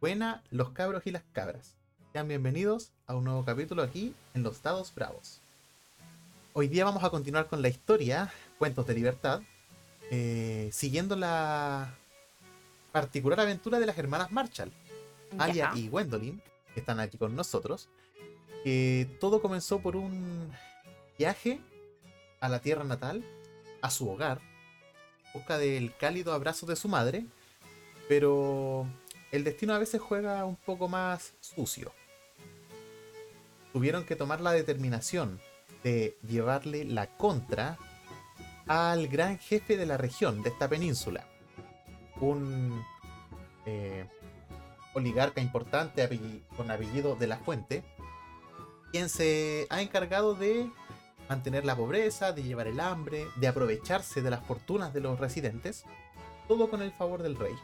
Buena, los cabros y las cabras. Sean bienvenidos a un nuevo capítulo aquí en Los Dados Bravos. Hoy día vamos a continuar con la historia, Cuentos de Libertad, eh, siguiendo la particular aventura de las hermanas Marshall, Alia y Gwendolyn, que están aquí con nosotros. todo comenzó por un viaje a la tierra natal, a su hogar, busca del cálido abrazo de su madre, pero el destino a veces juega un poco más sucio. Tuvieron que tomar la determinación de llevarle la contra al gran jefe de la región, de esta península. Un eh, oligarca importante con apellido de la Fuente, quien se ha encargado de mantener la pobreza, de llevar el hambre, de aprovecharse de las fortunas de los residentes, todo con el favor del rey.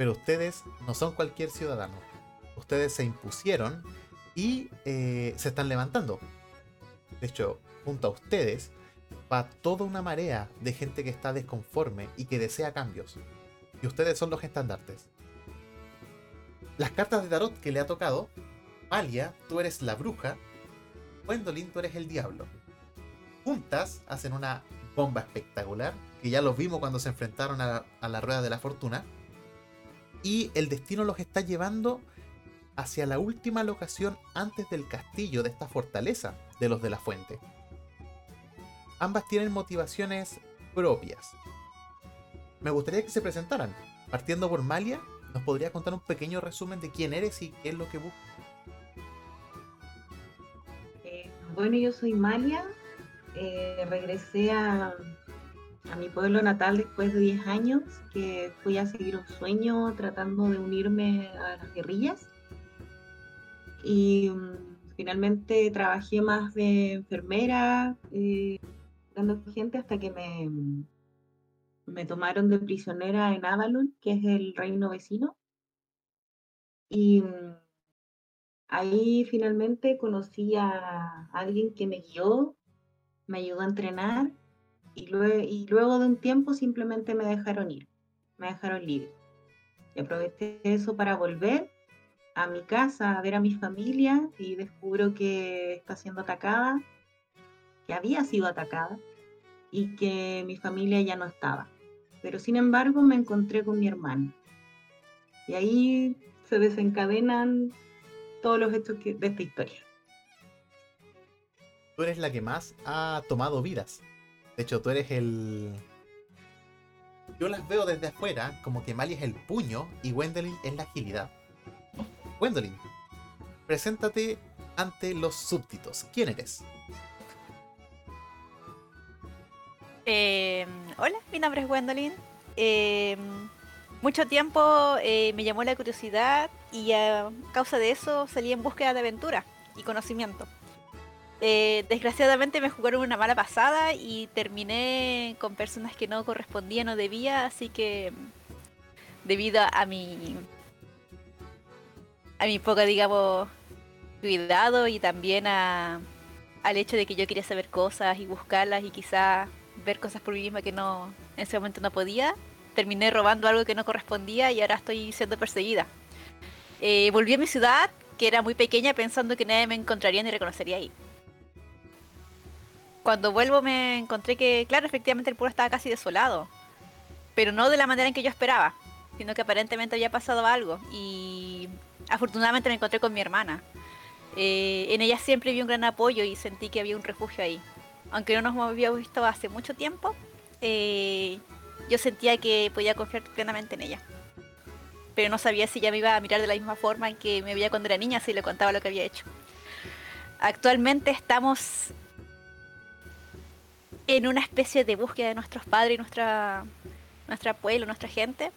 Pero ustedes no son cualquier ciudadano. Ustedes se impusieron y eh, se están levantando. De hecho, junto a ustedes va toda una marea de gente que está desconforme y que desea cambios. Y ustedes son los estandartes. Las cartas de tarot que le ha tocado, Malia, tú eres la bruja, Gwendolyn, tú eres el diablo. Juntas hacen una bomba espectacular, que ya los vimos cuando se enfrentaron a la rueda de la fortuna y el destino los está llevando hacia la última locación antes del castillo de esta fortaleza de los de la fuente. Ambas tienen motivaciones propias. Me gustaría que se presentaran. Partiendo por Malia, ¿nos podría contar un pequeño resumen de quién eres y qué es lo que buscas? Eh, bueno, yo soy Malia. Eh, regresé a, a mi pueblo natal después de 10 años, que fui a seguir un sueño tratando de unirme a las guerrillas. Y mm, finalmente trabajé más de enfermera, eh, dando gente hasta que me, mm, me tomaron de prisionera en Avalon, que es el reino vecino. Y mm, ahí finalmente conocí a alguien que me guió, me ayudó a entrenar y luego, de un tiempo simplemente me dejaron ir, me dejaron libre. Y aproveché eso para volver a mi casa a ver a mi familia y descubro que está siendo atacada, que había sido atacada y que mi familia ya no estaba. Pero sin embargo me encontré con mi hermano. Y ahí se desencadenan todos los hechos de esta historia. Tú eres la que más ha tomado vidas de hecho, tú eres el. Yo las veo desde afuera como que Mali es el puño y Gwendolyn es la agilidad. Gwendolyn, preséntate ante los súbditos. ¿Quién eres? Eh, hola, mi nombre es Gwendolyn. Eh, mucho tiempo eh, me llamó la curiosidad y a causa de eso salí en búsqueda de aventura y conocimiento. Eh, desgraciadamente me jugaron una mala pasada y terminé con personas que no correspondían o debía, así que debido a mi a mi poca, digamos, cuidado y también a, al hecho de que yo quería saber cosas y buscarlas y quizás ver cosas por mí misma que no en ese momento no podía, terminé robando algo que no correspondía y ahora estoy siendo perseguida. Eh, volví a mi ciudad, que era muy pequeña, pensando que nadie me encontraría ni reconocería ahí cuando vuelvo me encontré que, claro, efectivamente el pueblo estaba casi desolado. Pero no de la manera en que yo esperaba, sino que aparentemente había pasado algo. Y afortunadamente me encontré con mi hermana. Eh, en ella siempre vi un gran apoyo y sentí que había un refugio ahí. Aunque no nos habíamos visto hace mucho tiempo, eh, yo sentía que podía confiar plenamente en ella. Pero no sabía si ella me iba a mirar de la misma forma en que me veía cuando era niña, si le contaba lo que había hecho. Actualmente estamos en una especie de búsqueda de nuestros padres y nuestra, nuestra pueblo, nuestra gente,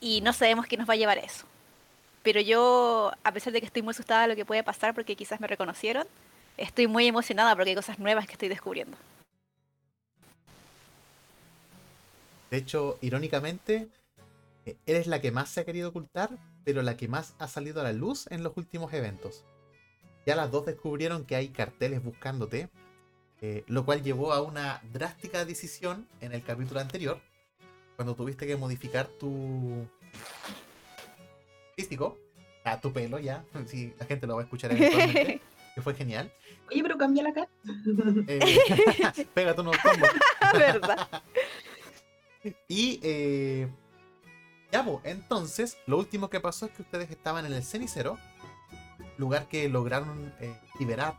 y no sabemos qué nos va a llevar eso. Pero yo, a pesar de que estoy muy asustada de lo que puede pasar porque quizás me reconocieron, estoy muy emocionada porque hay cosas nuevas que estoy descubriendo. De hecho, irónicamente, eh, eres la que más se ha querido ocultar, pero la que más ha salido a la luz en los últimos eventos. Ya las dos descubrieron que hay carteles buscándote, eh, lo cual llevó a una drástica decisión en el capítulo anterior, cuando tuviste que modificar tu, físico, a tu pelo ya, si la gente lo va a escuchar eventualmente, que fue genial. Oye, pero cambia la cara. Eh, pégate unos combos. ¿Verdad? Y eh, ya, pues, entonces, lo último que pasó es que ustedes estaban en el cenicero, lugar que lograron eh, liberar.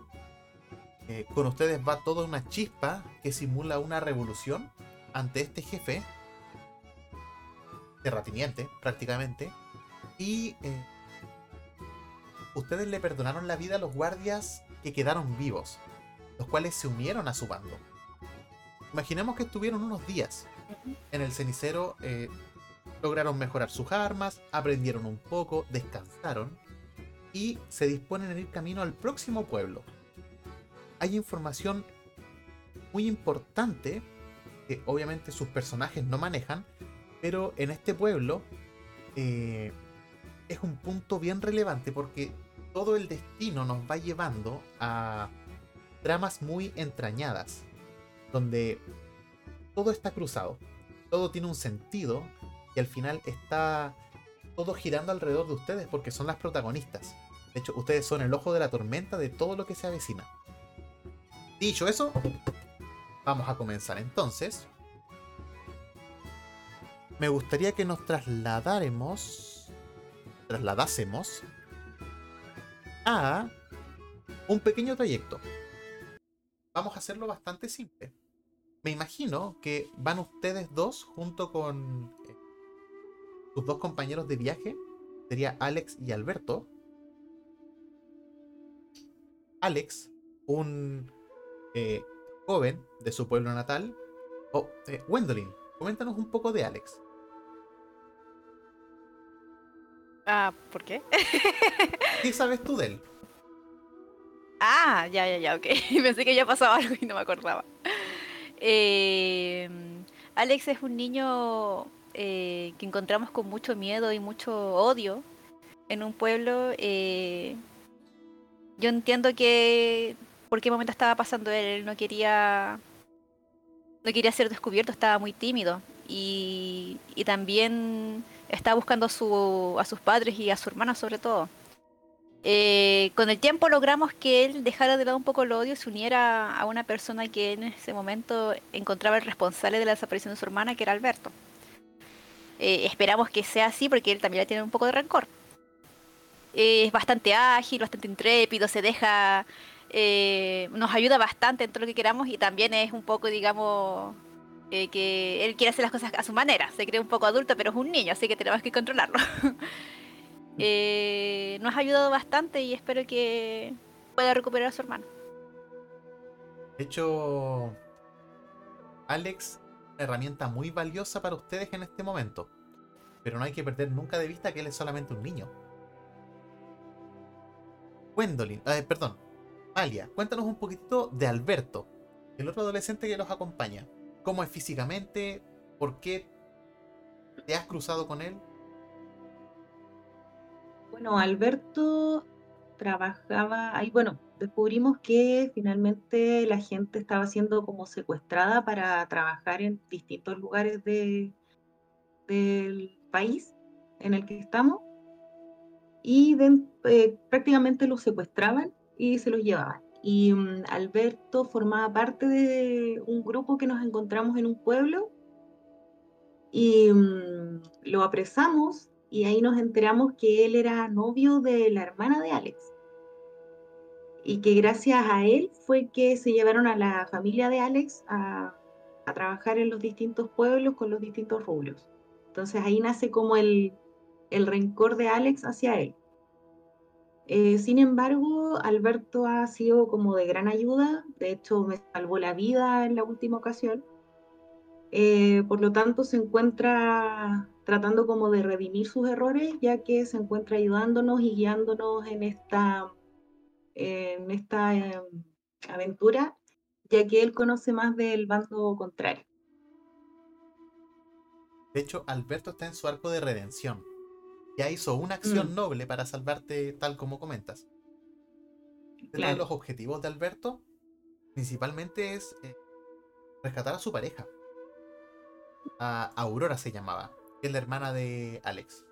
Eh, con ustedes va toda una chispa que simula una revolución ante este jefe, terratiniente prácticamente, y eh, ustedes le perdonaron la vida a los guardias que quedaron vivos, los cuales se unieron a su bando. Imaginemos que estuvieron unos días en el cenicero, eh, lograron mejorar sus armas, aprendieron un poco, descansaron y se disponen a ir camino al próximo pueblo. Hay información muy importante que obviamente sus personajes no manejan, pero en este pueblo eh, es un punto bien relevante porque todo el destino nos va llevando a dramas muy entrañadas, donde todo está cruzado, todo tiene un sentido y al final está todo girando alrededor de ustedes porque son las protagonistas. De hecho, ustedes son el ojo de la tormenta de todo lo que se avecina. Dicho eso, vamos a comenzar entonces. Me gustaría que nos trasladáramos, trasladásemos a un pequeño trayecto. Vamos a hacerlo bastante simple. Me imagino que van ustedes dos junto con eh, sus dos compañeros de viaje. Sería Alex y Alberto. Alex, un eh, joven de su pueblo natal. Oh, eh, Gwendolyn, coméntanos un poco de Alex. Ah, ¿por qué? ¿Qué sabes tú de él? Ah, ya, ya, ya, ok. Pensé que ya pasaba algo y no me acordaba. Eh, Alex es un niño eh, que encontramos con mucho miedo y mucho odio en un pueblo. eh, yo entiendo que por qué momento estaba pasando él. Él no quería, no quería ser descubierto, estaba muy tímido y, y también estaba buscando a, su, a sus padres y a su hermana sobre todo. Eh, con el tiempo logramos que él dejara de lado un poco el odio y se uniera a una persona que en ese momento encontraba el responsable de la desaparición de su hermana, que era Alberto. Eh, esperamos que sea así porque él también tiene un poco de rencor. Es bastante ágil, bastante intrépido, se deja, eh, nos ayuda bastante en todo lo que queramos y también es un poco, digamos, eh, que él quiere hacer las cosas a su manera. Se cree un poco adulto, pero es un niño, así que tenemos que controlarlo. Eh, nos ha ayudado bastante y espero que pueda recuperar a su hermano. De hecho, Alex una herramienta muy valiosa para ustedes en este momento. Pero no hay que perder nunca de vista que él es solamente un niño. Gwendolyn, perdón, Alia, cuéntanos un poquitito de Alberto, el otro adolescente que los acompaña. ¿Cómo es físicamente? ¿Por qué te has cruzado con él? Bueno, Alberto trabajaba ahí, bueno, descubrimos que finalmente la gente estaba siendo como secuestrada para trabajar en distintos lugares de, del país en el que estamos y eh, prácticamente los secuestraban y se los llevaban. Y mm, Alberto formaba parte de un grupo que nos encontramos en un pueblo y mm, lo apresamos y ahí nos enteramos que él era novio de la hermana de Alex. Y que gracias a él fue que se llevaron a la familia de Alex a, a trabajar en los distintos pueblos con los distintos rubros. Entonces ahí nace como el, el rencor de Alex hacia él. Eh, sin embargo, Alberto ha sido como de gran ayuda, de hecho me salvó la vida en la última ocasión. Eh, por lo tanto, se encuentra tratando como de redimir sus errores, ya que se encuentra ayudándonos y guiándonos en esta, en esta eh, aventura, ya que él conoce más del bando contrario. De hecho, Alberto está en su arco de redención. Ya hizo una acción Mm. noble para salvarte tal como comentas. De los objetivos de Alberto, principalmente es eh, rescatar a su pareja. A Aurora se llamaba, que es la hermana de Alex.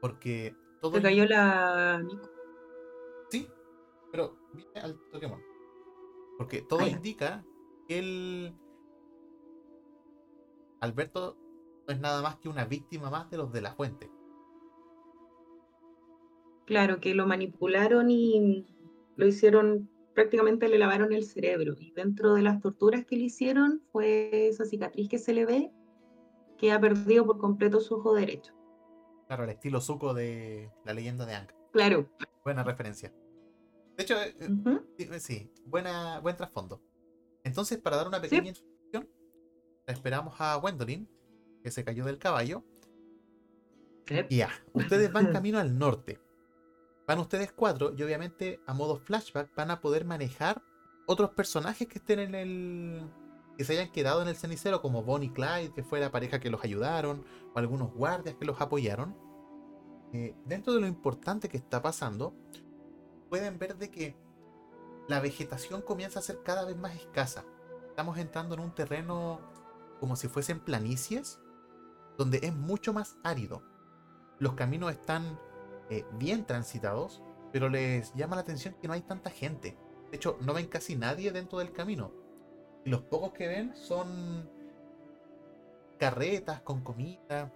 Porque todo Se cayó la Nico. Sí, pero viene al Pokémon. Porque todo Ah, indica que el Alberto no es nada más que una víctima más de los de la fuente. Claro, que lo manipularon y lo hicieron, prácticamente le lavaron el cerebro. Y dentro de las torturas que le hicieron fue esa cicatriz que se le ve, que ha perdido por completo su ojo derecho. Claro, al estilo Zuko de la leyenda de Aang. Claro. Buena referencia. De hecho, eh, eh, sí, eh, sí, buena, buen trasfondo. Entonces, para dar una pequeña introducción, esperamos a Gwendolyn, que se cayó del caballo. Y ya, ustedes van camino al norte. Van ustedes cuatro y obviamente a modo flashback van a poder manejar otros personajes que estén en el... que se hayan quedado en el cenicero como Bonnie Clyde, que fue la pareja que los ayudaron, o algunos guardias que los apoyaron. Eh, dentro de lo importante que está pasando, pueden ver de que la vegetación comienza a ser cada vez más escasa. Estamos entrando en un terreno como si fuesen planicies, donde es mucho más árido. Los caminos están eh, bien transitados, pero les llama la atención que no hay tanta gente. De hecho, no ven casi nadie dentro del camino. Y los pocos que ven son carretas con comida.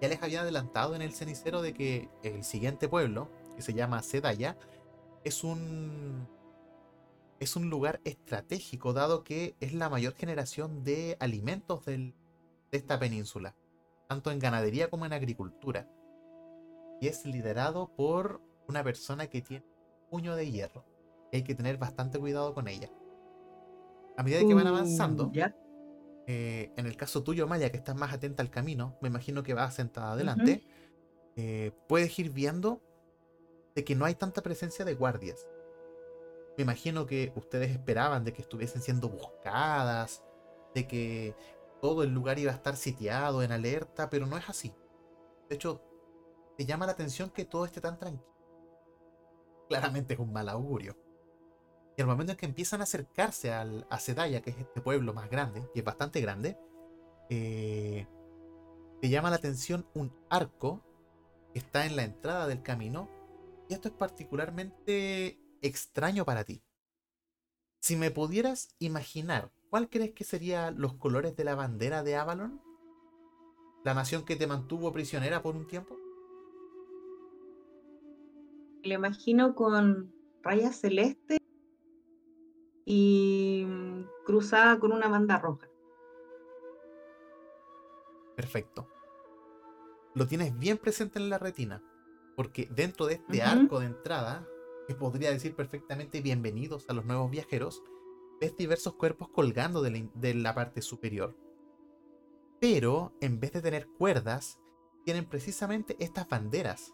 Ya les había adelantado en el cenicero de que el siguiente pueblo, que se llama Sedaya, es un es un lugar estratégico dado que es la mayor generación de alimentos de esta península, tanto en ganadería como en agricultura. Y es liderado por una persona que tiene puño de hierro. hay que tener bastante cuidado con ella. A medida que van Uh, avanzando, ya. eh, en el caso tuyo, Maya, que estás más atenta al camino, me imagino que vas sentada adelante, eh, puedes ir viendo de que no hay tanta presencia de guardias. Me imagino que ustedes esperaban de que estuviesen siendo buscadas, de que todo el lugar iba a estar sitiado, en alerta, pero no es así. De hecho, te llama la atención que todo esté tan tranquilo. Claramente es un mal augurio. Y al momento en que empiezan a acercarse al, a Sedaya, que es este pueblo más grande, y es bastante grande, eh, te llama la atención un arco que está en la entrada del camino. Y esto es particularmente extraño para ti. Si me pudieras imaginar, ¿cuál crees que serían los colores de la bandera de Avalon? ¿La nación que te mantuvo prisionera por un tiempo? Le imagino con rayas celestes y mm, cruzada con una banda roja. Perfecto. Lo tienes bien presente en la retina, porque dentro de este arco de entrada, que podría decir perfectamente bienvenidos a los nuevos viajeros, ves diversos cuerpos colgando de la, in- de la parte superior. Pero en vez de tener cuerdas, tienen precisamente estas banderas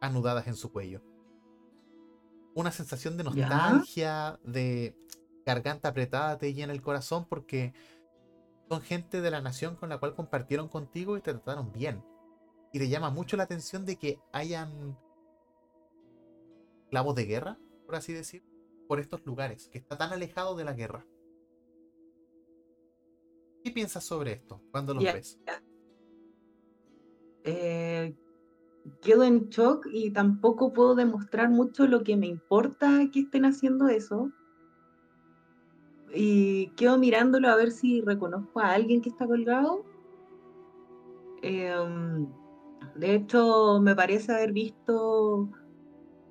anudadas en su cuello. Una sensación de Ya. nostalgia, de garganta apretada te llena el corazón porque son gente de la nación con la cual compartieron contigo y te trataron bien. Y te llama mucho la atención de que hayan clavos de guerra, por así decir, por estos lugares, que está tan alejado de la guerra. ¿Qué piensas sobre esto cuando los ves? Eh, quedo en shock y tampoco puedo demostrar mucho lo que me importa que estén haciendo eso. Y quedo mirándolo a ver si reconozco a alguien que está colgado. Em, de hecho, me parece haber visto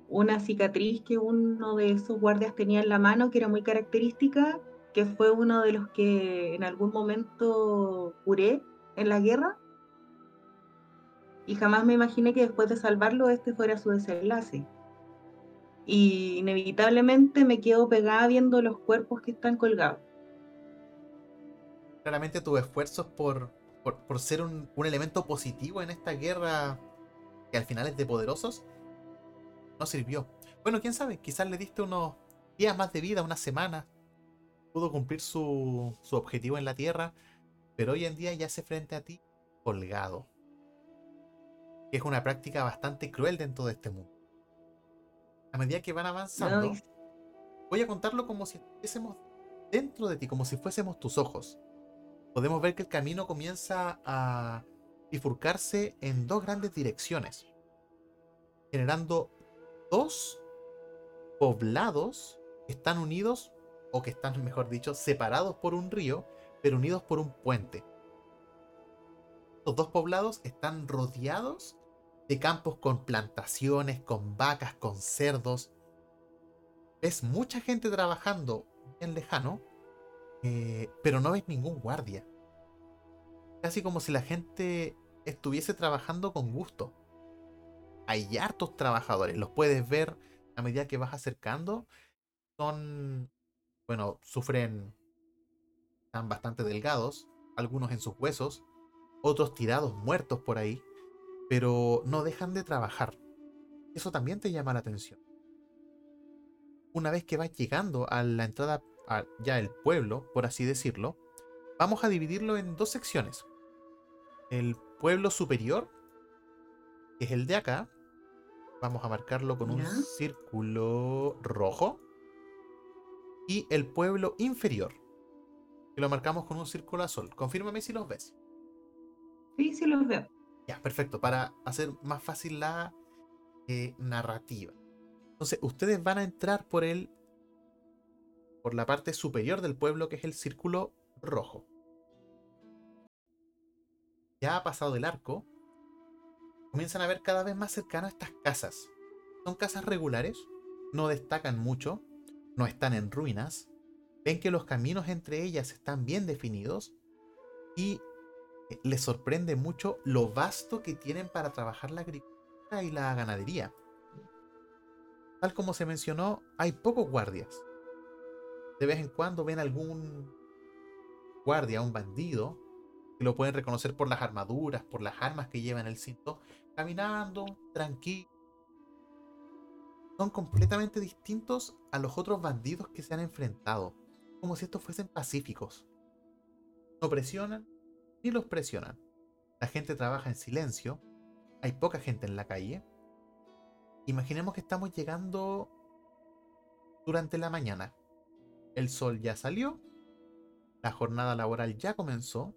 una cicatriz que uno de esos guardias tenía en la mano, que era muy característica, que fue uno de los que en algún momento curé en la guerra. Y jamás me imaginé que después de salvarlo este fuera su desenlace. Y inevitablemente me quedo pegada viendo los cuerpos que están colgados. Claramente tus esfuerzos por, por, ser un, elemento positivo en esta guerra que al final es de poderosos, no sirvió. Bueno, quién sabe, quizás le diste unos días más de vida, unas semanas. Pudo cumplir su, su objetivo en la Tierra, pero hoy en día yace frente a ti colgado. Que es una práctica bastante cruel dentro de este mundo. A medida que van avanzando, voy a contarlo como si estuviésemos dentro de ti, como si fuésemos tus ojos. Podemos ver que el camino comienza a bifurcarse en dos grandes direcciones, generando dos poblados que están unidos, o que están, mejor dicho, separados por un río, pero unidos por un puente. Los dos poblados están rodeados de campos con plantaciones, con vacas, con cerdos. Ves mucha gente trabajando bien lejano, eh, pero no ves ningún guardia. Casi como si la gente estuviese trabajando con gusto. Hay hartos trabajadores, los puedes ver a medida que vas acercando. Son, bueno, sufren, están bastante delgados, algunos en sus huesos, otros tirados muertos por ahí pero no dejan de trabajar. Eso también te llama la atención. Una vez que vas llegando a la entrada, a ya el pueblo, por así decirlo, vamos a dividirlo en dos secciones. El pueblo superior, que es el de acá, vamos a marcarlo con un círculo rojo. Y el pueblo inferior, que lo marcamos con un círculo azul. Confírmame si los ves. Sí, sí los veo. Ya, perfecto, para hacer más fácil la eh, narrativa. Entonces, ustedes van a entrar por el. por la parte superior del pueblo, que es el círculo rojo. Ya ha pasado el arco. Comienzan a ver cada vez más cercano estas casas. Son casas regulares, no destacan mucho, no están en ruinas. Ven que los caminos entre ellas están bien definidos y les sorprende mucho lo vasto que tienen para trabajar la agricultura y la ganadería. Tal como se mencionó, hay pocos guardias. De vez en cuando ven algún guardia, un bandido, que lo pueden reconocer por las armaduras, por las armas que lleva en el cinto, caminando, tranquilo. Son completamente distintos a los otros bandidos que se han enfrentado, como si estos fuesen pacíficos. No presionan, ni los presionan. La gente trabaja en silencio, hay poca gente en la calle. Imaginemos que estamos llegando durante la mañana. El sol ya salió, la jornada laboral ya comenzó,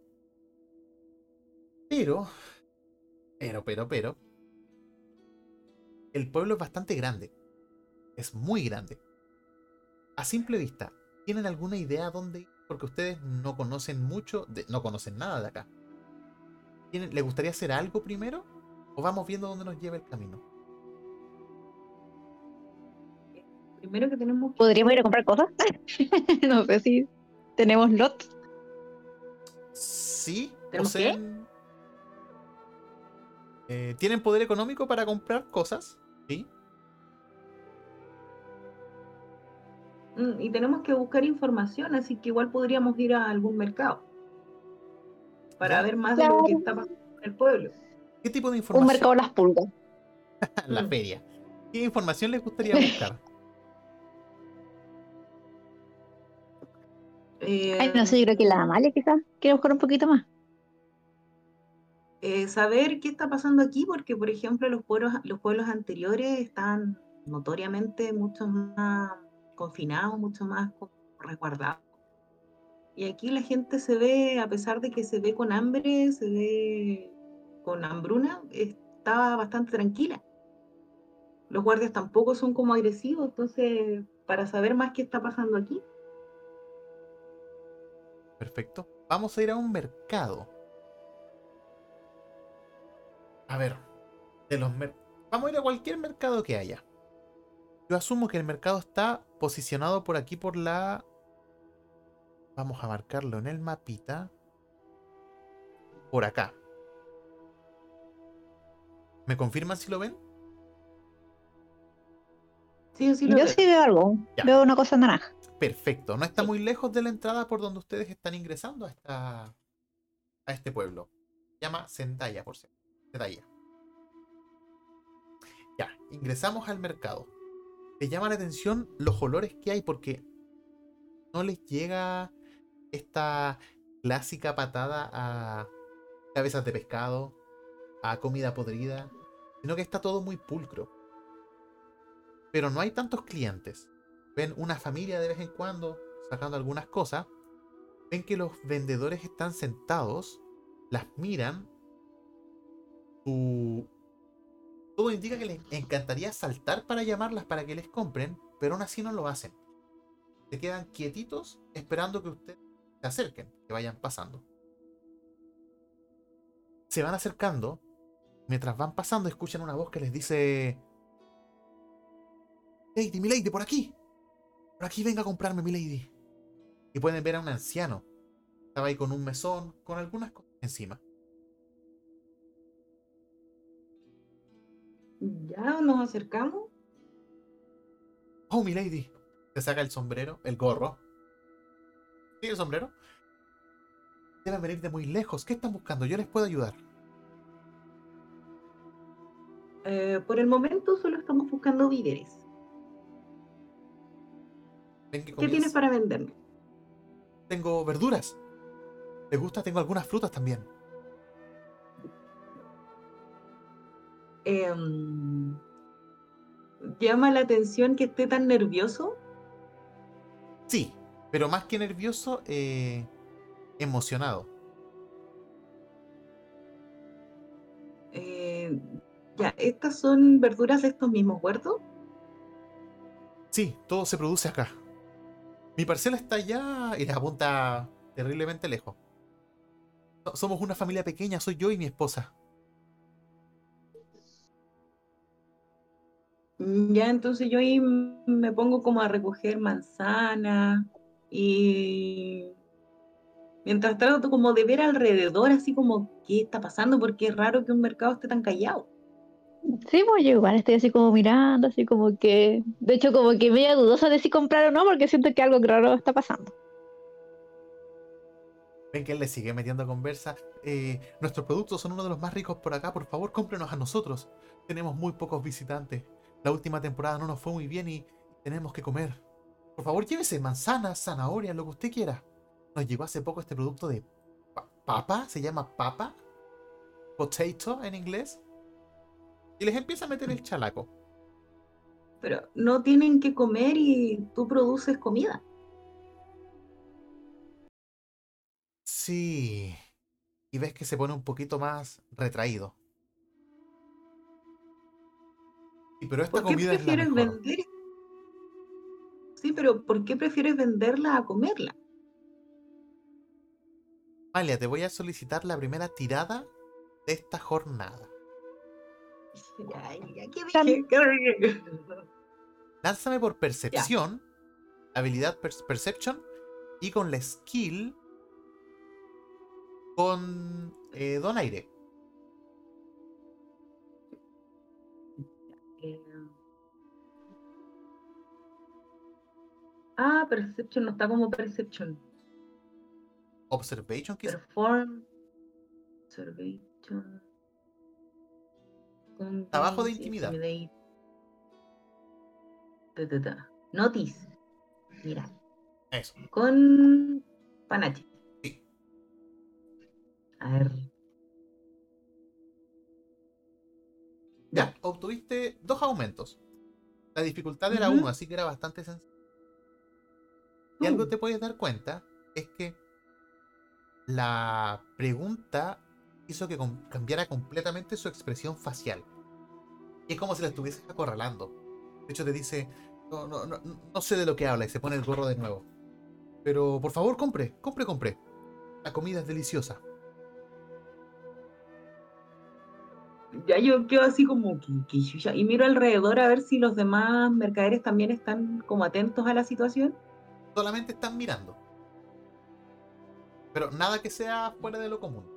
pero, pero, pero, pero, el pueblo es bastante grande. Es muy grande. A simple vista, ¿tienen alguna idea dónde ir? Porque ustedes no conocen mucho, no conocen nada de acá. ¿Les gustaría hacer algo primero? ¿O vamos viendo dónde nos lleva el camino? Primero que tenemos... ¿Podríamos ir a comprar cosas? no sé si tenemos lots. Sí, ¿Tenemos eh, ¿Tienen poder económico para comprar cosas? Sí. Y tenemos que buscar información, así que igual podríamos ir a algún mercado para ver más de lo que está pasando en el pueblo. ¿Qué tipo de información? Un mercado las pulgas. la mm. feria. ¿Qué información les gustaría buscar? Eh, Ay, no sé, yo creo que la Amalia quizás quiere buscar un poquito más. Eh, saber qué está pasando aquí, porque por ejemplo los pueblos, los pueblos anteriores están notoriamente mucho más confinado, mucho más resguardado. Y aquí la gente se ve, a pesar de que se ve con hambre, se ve con hambruna, está bastante tranquila. Los guardias tampoco son como agresivos, entonces, para saber más qué está pasando aquí. Perfecto. Vamos a ir a un mercado. A ver, de los vamos a ir a cualquier mercado que haya. Yo asumo que el mercado está posicionado por aquí por la... Vamos a marcarlo en el mapita. Por acá. ¿Me confirman si lo ven? Sí, sí lo Yo sí veo algo. Veo una cosa naranja. Perfecto. No está muy lejos de la entrada por donde ustedes están ingresando a, esta, a este pueblo. Se llama Zendaya, por cierto. Zendaya. Ya, ingresamos al mercado te llama la atención los olores que hay porque no les llega esta clásica patada a cabezas de pescado, a comida podrida, sino que está todo muy pulcro. Pero no hay tantos clientes. Ven una familia de vez en cuando sacando algunas cosas. Ven que los vendedores están sentados, las miran tu- todo indica que les encantaría saltar para llamarlas para que les compren, pero aún así no lo hacen. Se quedan quietitos esperando que ustedes se acerquen, que vayan pasando. Se van acercando. Mientras van pasando, escuchan una voz que les dice: Lady, mi lady, por aquí. Por aquí venga a comprarme, mi lady. Y pueden ver a un anciano. Estaba ahí con un mesón, con algunas cosas encima. Ya nos acercamos. Oh, mi lady. Se saca el sombrero, el gorro. ¿Sí, el sombrero? Deben venir de muy lejos. ¿Qué están buscando? Yo les puedo ayudar. Eh, por el momento solo estamos buscando víveres. ¿Qué tienes para venderme? Tengo verduras. ¿Les gusta? Tengo algunas frutas también. Em, llama la atención que esté tan nervioso. Sí, pero más que nervioso, eh, emocionado. Eh, ya, estas son verduras de estos mismos huertos. Sí, todo se produce acá. Mi parcela está allá y les apunta terriblemente lejos. So- Somos una familia pequeña, soy yo y mi esposa. Ya, entonces yo ahí me pongo como a recoger manzanas y mientras trato como de ver alrededor, así como qué está pasando, porque es raro que un mercado esté tan callado. Sí, pues yo igual estoy así como mirando, así como que, de hecho como que media dudosa de si comprar o no, porque siento que algo raro está pasando. Ven que él le sigue metiendo conversa. Eh, nuestros productos son uno de los más ricos por acá. Por favor, cómprenos a nosotros. Tenemos muy pocos visitantes. La última temporada no nos fue muy bien y tenemos que comer. Por favor, llévese manzanas, zanahorias, lo que usted quiera. Nos llegó hace poco este producto de pa- papa. Se llama papa. Potato en inglés. Y les empieza a meter el chalaco. Pero no tienen que comer y tú produces comida. Sí. Y ves que se pone un poquito más retraído. Pero esta ¿Por qué comida es la prefieres mejor. vender? Sí, pero ¿por qué prefieres venderla a comerla? Malia, te voy a solicitar la primera tirada de esta jornada. Ya, ya, ¿qué Tan- dije? Lánzame por percepción, habilidad per- perception, y con la skill con eh, donaire. Ah, Perception no está como Perception. Observation, quizás. Perform. Observation. Abajo de intimidad. Ta, ta, ta. Notice. Mira. Eso. Con Panache. Sí. A ver. Ya, obtuviste dos aumentos. La dificultad era Ujú. uno, así que era bastante sencillo. Y algo Uh, te puedes dar cuenta es que la pregunta hizo que cambiara completamente su expresión facial. Y es como si la estuvieses acorralando. De hecho, te dice, no, no, no, no sé de lo que habla y se pone el gorro de nuevo. Pero por favor, compre, compre, compre. La comida es deliciosa. Ya yo quedo así como y miro alrededor a ver si los demás mercaderes también están como atentos a la situación. Solamente están mirando. Pero nada que sea fuera de lo común.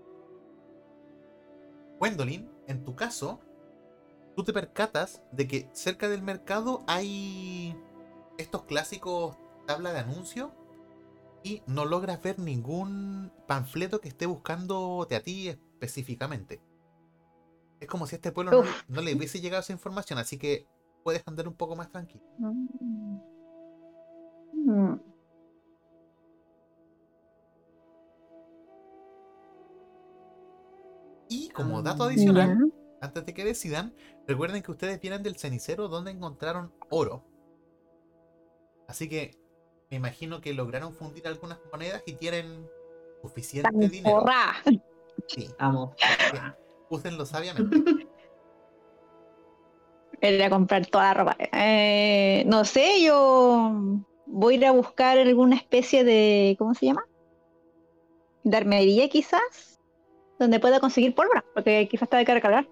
Gwendolyn, en tu caso, tú te percatas de que cerca del mercado hay estos clásicos tabla de anuncio y no logras ver ningún panfleto que esté buscándote a ti específicamente. Es como si a este pueblo no, no le hubiese llegado esa información, así que puedes andar un poco más tranquilo. Mm. Y como dato Ah, adicional, antes de que decidan, recuerden que ustedes vienen del cenicero donde encontraron oro. Así que me imagino que lograron fundir algunas monedas y tienen suficiente Tan dinero. forrá. Sí, Vamos. Úsenlo sabiamente. Ir a comprar toda la ropa. Eh, no sé, yo voy a ir a buscar alguna especie de. ¿Cómo se llama? De armería, quizás. Donde pueda conseguir pólvora, porque quizás está de cargar.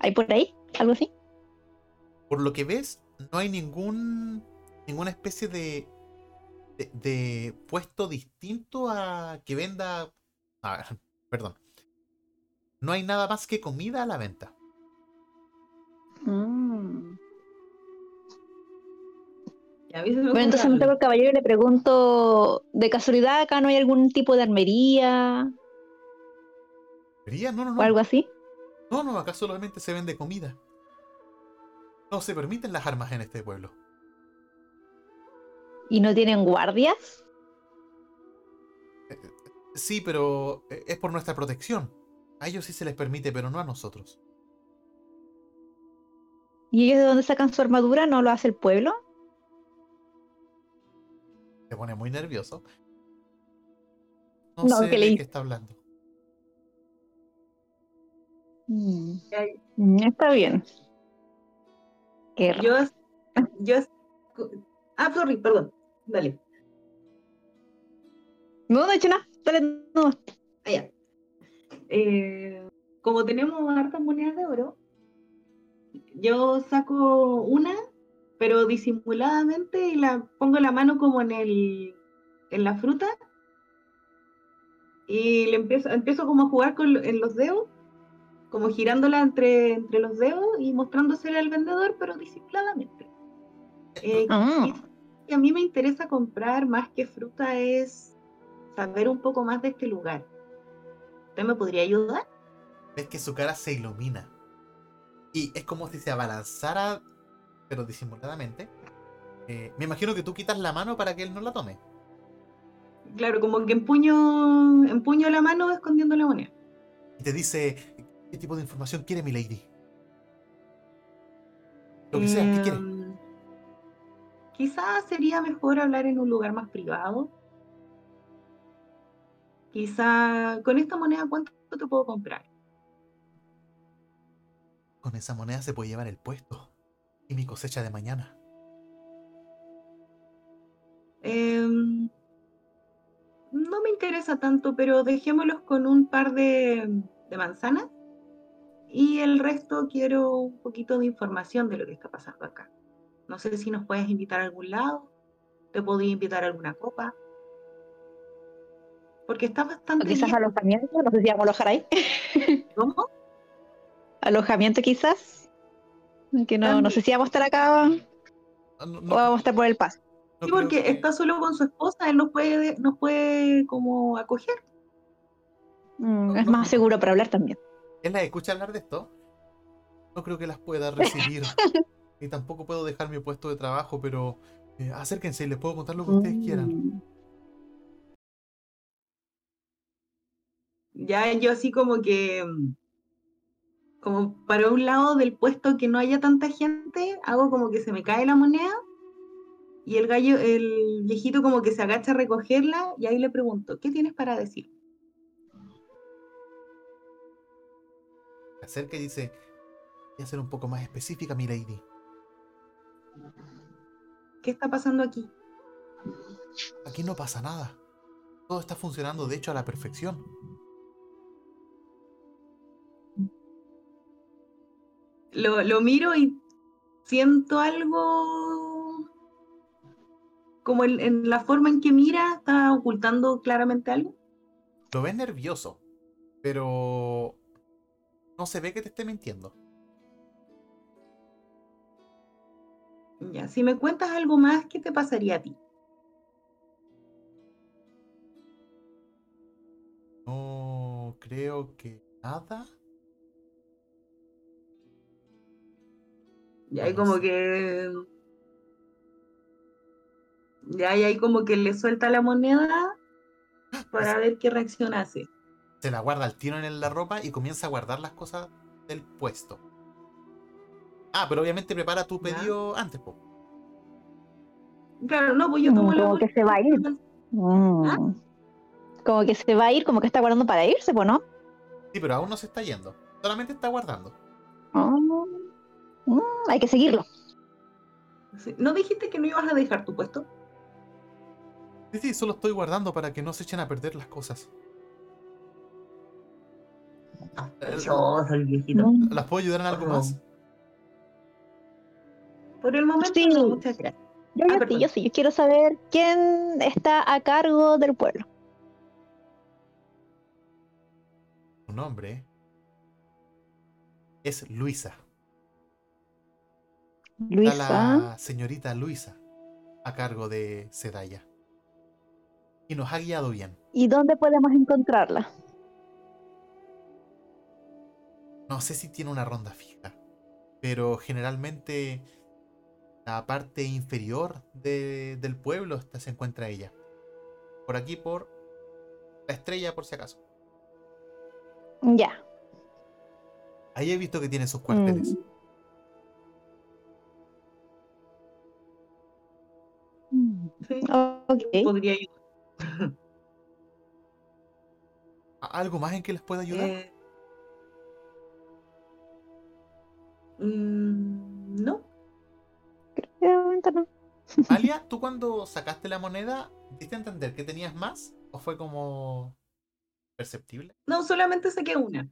¿Hay por ahí? ¿Algo así? Por lo que ves, no hay ningún ninguna especie de, de, de puesto distinto a que venda. A ver, perdón. No hay nada más que comida a la venta. Mm. Bueno, entonces tengo el caballero y le pregunto, ¿de casualidad acá no hay algún tipo de armería ¿Vería? No, no, o no. algo así? No, no, acá solamente se vende comida. No se permiten las armas en este pueblo. ¿Y no tienen guardias? Sí, pero eh, es por nuestra protección. A ellos sí se les permite, pero no a nosotros. ¿Y ellos de dónde sacan su armadura? ¿No lo hace el pueblo? Se pone muy nervioso. No, No, sé que le- de qué está hablando. Mm, mm, Está bien. Qué. Yo, yo, ah, sorry, perdón, dale. No, no he hecho nada. Dale, no. Allá. Eh, como tenemos hartas monedas de oro, yo saco una, pero disimuladamente y la pongo la mano como en el en la fruta y le empiezo, empiezo como a jugar con, en los dedos, como girándola entre, entre los dedos y mostrándosela al vendedor, pero disimuladamente. Eh, Ah. que a mí me interesa comprar más que fruta es saber un poco más de este lugar. ¿Usted me podría ayudar? Ves que su cara se ilumina. Y es como si se abalanzara, pero disimuladamente. Eh, me imagino que tú quitas la mano para que él no la tome. Claro, como que empuño, empuño la mano escondiendo la moneda. Y te dice, ¿qué tipo de información quiere mi lady? Lo que sea, ¿qué quiere? Em, Quizás sería mejor hablar en un lugar más privado. Quizá con esta moneda, ¿cuánto te puedo comprar? Con esa moneda se puede llevar el puesto. Y mi cosecha de mañana. Em, no me interesa tanto, pero dejémoslos con un par de, de manzanas. Y el resto quiero un poquito de información de lo que está pasando acá. No sé si nos puedes invitar a algún lado. Te podía invitar a alguna copa. Porque está O bastante quizás bien. alojamiento, no sé si vamos a alojar ahí. ¿Cómo? Alojamiento quizás. Que no, no sé si vamos a estar acá Ah, No, o vamos a estar por el paso. no Sí, porque que- está solo con su esposa, él nos puede, nos puede como acoger. Mm, No, es no. más seguro para hablar también. ¿Él las escucha hablar de esto? No creo que las pueda recibir. y tampoco puedo dejar mi puesto de trabajo, pero eh, acérquense y les puedo contar lo que ustedes quieran. Mm. Ya yo así como que, mm, como para un lado del puesto que no haya tanta gente, hago como que se me cae la moneda y el gallo, el viejito como que se agacha a recogerla y ahí le pregunto, ¿qué tienes para decir? Acerca y dice, voy a ser un poco más específica, mi lady. ¿Qué está pasando aquí? Aquí no pasa nada. Todo está funcionando, de hecho, a la perfección. Lo, lo miro y siento algo como en, en la forma en que mira, está ocultando claramente algo. Lo ves nervioso, pero no se ve que te esté mintiendo. Ya, si me cuentas algo más, ¿qué te pasaría a ti? No creo que nada. Y ahí como que. Ya, y ahí como que le suelta la moneda para ver qué reacción hace. Se la guarda al tiro en la ropa y comienza a guardar las cosas del puesto. Ah, pero obviamente prepara tu Ya. pedido antes, po. Claro, no, pues yo Mm, tomo la como que se va a ir. Mm. Como que se va a ir, como que está guardando para irse, pues, ¿no? Sí, pero aún no se está yendo. Solamente está guardando. Oh. Mm, hay que seguirlo. ¿No dijiste que no ibas a dejar tu puesto? Sí, sí, solo estoy guardando para que no se echen a perder las cosas. El viejito. Mm. ¿Las puedo ayudar en algo más? Por el momento, Sí. no, muchas gracias. Yo, Ah, yo sí, perdón. yo sí, yo quiero saber quién está a cargo del pueblo. Su nombre es Luisa. Está Luisa. la señorita Luisa a cargo de Sedaya. Y nos ha guiado bien. ¿Y dónde podemos encontrarla? No sé si tiene una ronda fija, pero generalmente la parte inferior de- del pueblo se encuentra ella. Por aquí, por la estrella, por si acaso. Ya. Ahí he visto que tiene sus cuarteles. Mm, Podría ayudar. ¿A- ¿Algo más en que les pueda ayudar? Eh, mm, no, De momento no. Alia, ¿tú cuando sacaste la moneda, diste a entender que tenías más? ¿O fue como perceptible? no, solamente saqué una.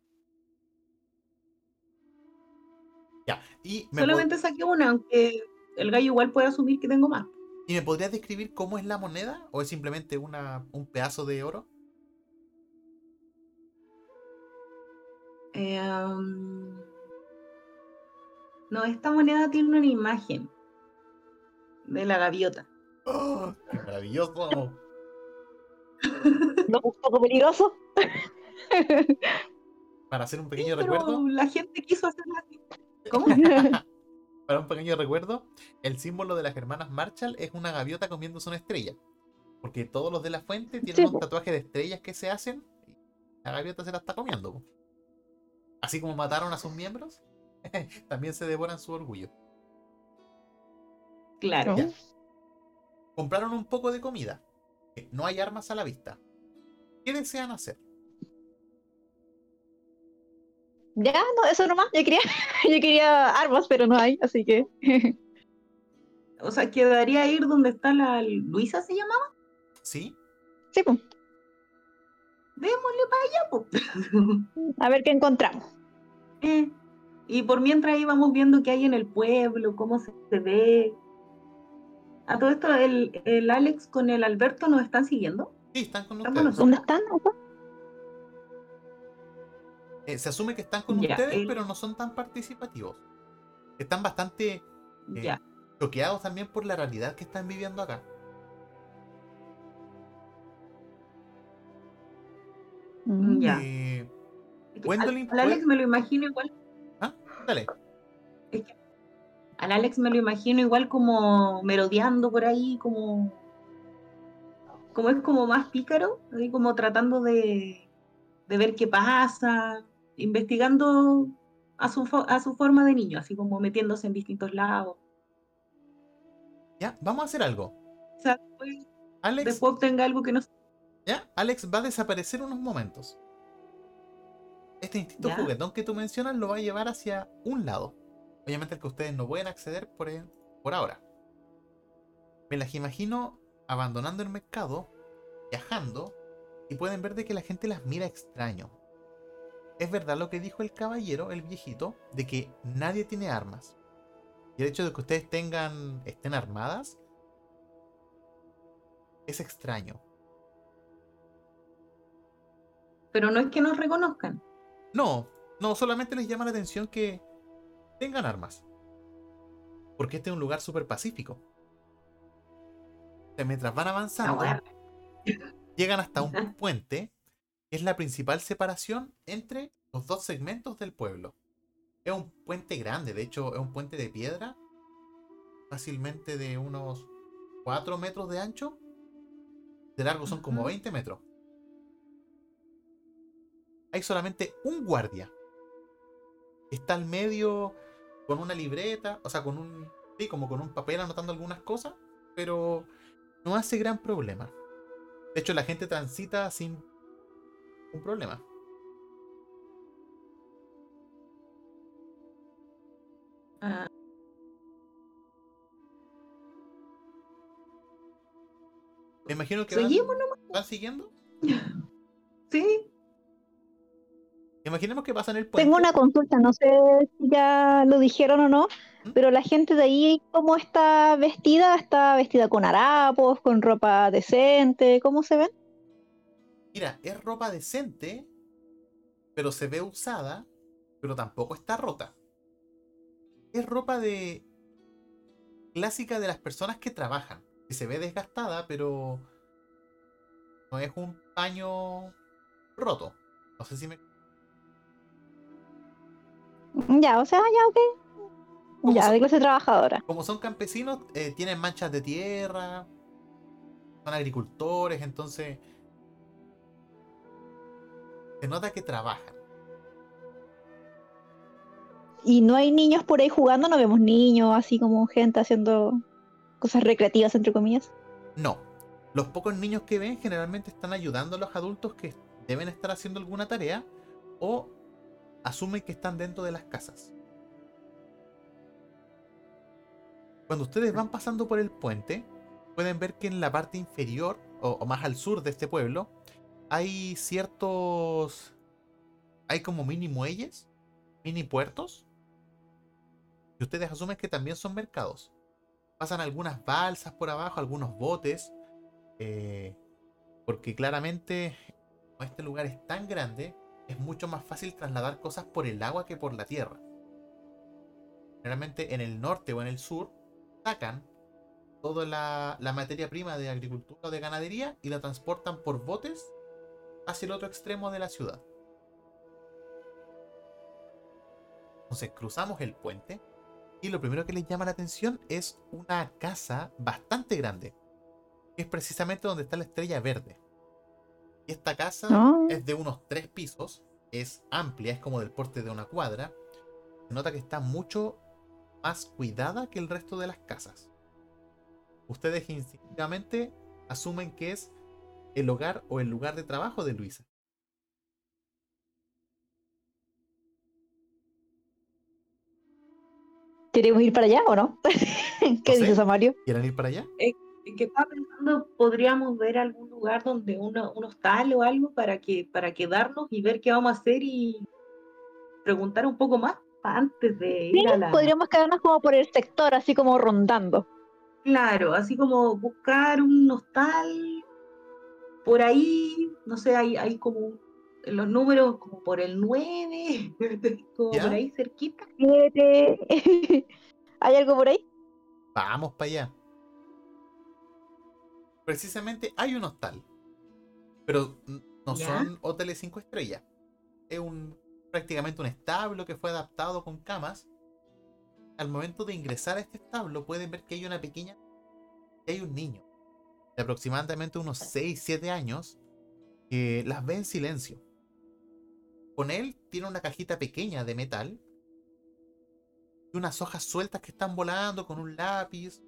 Ya. Y me, po- Solamente saqué una, aunque el gallo igual puede asumir que tengo más. ¿Y me podrías describir cómo es la moneda? ¿O es simplemente una, un pedazo de oro? Eh, um, no, esta moneda tiene una imagen de la gaviota. ¡Oh, ¡Qué maravilloso! ¿No un poco peligroso? Para hacer un Sí, pequeño pero recuerdo, la gente quiso hacerla así. ¿Cómo? Para un pequeño recuerdo, el símbolo de las hermanas Marshall es una gaviota comiéndose una estrella. Porque todos los de la fuente tienen Sí, un tatuaje de estrellas que se hacen y la gaviota se la está comiendo. po. Así como mataron a sus miembros, también se devoran su orgullo. Claro. Ya. Compraron un poco de comida. No hay armas a la vista. ¿Qué desean hacer? Ya, no, eso nomás. Yo quería, yo quería armas, pero no hay, así que. O sea, quedaría ir donde está la Luisa, ¿se llamaba? ¿Sí? Sí, pues. Démosle para allá, po. A ver qué encontramos. Eh, Y por mientras íbamos viendo qué hay en el pueblo, cómo se se ve. A todo esto, el, el Alex con el Alberto nos están siguiendo. Sí, están con ustedes. ¿Dónde están? Eh, se asume que están con ustedes, pero no son tan participativos. Están bastante Eh, choqueados también por la realidad que están viviendo acá. Mm. Ya. Eh, que Gwendolyn al, al Alex me lo imagino igual. dale. Al Alex me lo imagino igual como merodeando por ahí, como. Como es como más pícaro, así como tratando de, de ver qué pasa, investigando a su, fo- a su forma de niño, así como metiéndose en distintos lados. Ya, vamos a hacer algo. O sea, después, Alex, después obtenga algo que no ya, Alex va a desaparecer unos momentos. Este instinto Ya. juguetón que tú mencionas lo va a llevar hacia un lado. Obviamente el que ustedes no pueden acceder por, por ahora. Me las imagino abandonando el mercado, viajando, y pueden ver de que la gente las mira extraño. Es verdad lo que dijo el caballero, el viejito, de que nadie tiene armas. Y el hecho de que ustedes tengan, estén armadas, es extraño. Pero no es que nos reconozcan. No, no, solamente les llama la atención que tengan armas. Porque este es un lugar súper pacífico. O sea, mientras van avanzando, bueno. llegan hasta un puente, es la principal separación entre los dos segmentos del pueblo. Es un puente grande, de hecho es un puente de piedra, fácilmente de unos 4 metros de ancho. De largo son como Ujú. 20 metros. Hay solamente un guardia. Está al medio con una libreta, o sea, con un. Sí, como con un papel anotando algunas cosas, pero no hace gran problema. De hecho, la gente transita sin un problema. Ah. Me imagino que van, van, siguiendo. Sí. Imaginemos que pasan el puente. Tengo una consulta, no sé si ya lo dijeron o no, ¿Mm? pero la gente de ahí, ¿cómo está vestida? ¿Está vestida con harapos, con ropa decente? ¿Cómo se ven? Mira, es ropa decente, pero se ve usada, pero tampoco está rota. Es ropa de clásica de las personas que trabajan, que se ve desgastada, pero no es un paño roto. No sé si me Ya, o sea, ya, ok. ¿Cómo Ya, son? de clase trabajadora. como son campesinos, eh, tienen manchas de tierra, son agricultores, entonces se nota que trabajan. Y no hay niños por ahí jugando, no vemos niños, así como gente haciendo cosas recreativas, entre comillas. No, los pocos niños que ven generalmente están ayudando a los adultos que deben estar haciendo alguna tarea o asumen que están dentro de las casas. Cuando ustedes van pasando por el puente, pueden ver que en la parte inferior o, o más al sur de este pueblo hay ciertos... hay como mini muelles, mini puertos, y ustedes asumen que también son mercados. Pasan algunas balsas por abajo, algunos botes, eh, porque claramente como este lugar es tan grande, es mucho más fácil trasladar cosas por el agua que por la tierra. Generalmente en el norte o en el sur sacan toda la, la materia prima de agricultura o de ganadería y la transportan por botes hacia el otro extremo de la ciudad. Entonces cruzamos el puente y lo primero que les llama la atención es una casa bastante grande, que es precisamente donde está la estrella verde. Y esta casa Ah. es de unos tres pisos, es amplia, es como del porte de una cuadra. Se nota que está mucho más cuidada que el resto de las casas. Ustedes instintivamente asumen que es el hogar o el lugar de trabajo de Luisa. ¿Queremos ir para allá o no? ¿Qué sé. dices, Amario? ¿Quieren ir para allá? Es que estaba pensando, podríamos ver algún lugar donde uno, un hostal o algo para que para quedarnos y ver qué vamos a hacer y preguntar un poco más antes de ir a la. Podríamos quedarnos como por el sector, así como rondando. Claro, así como buscar un hostal por ahí, no sé, hay, hay como los números como por el 9, como ¿Ya? por ahí cerquita. ¿Hay algo por ahí? Vamos para allá. Precisamente hay un hostal. Pero no ¿Ya? son hoteles 5 estrellas. Es un prácticamente un establo que fue adaptado con camas. Al momento de ingresar a este establo pueden ver que hay una pequeña que hay un niño de aproximadamente unos 6, 7 años que las ve en silencio. Con él tiene una cajita pequeña de metal y unas hojas sueltas que están volando con un lápiz.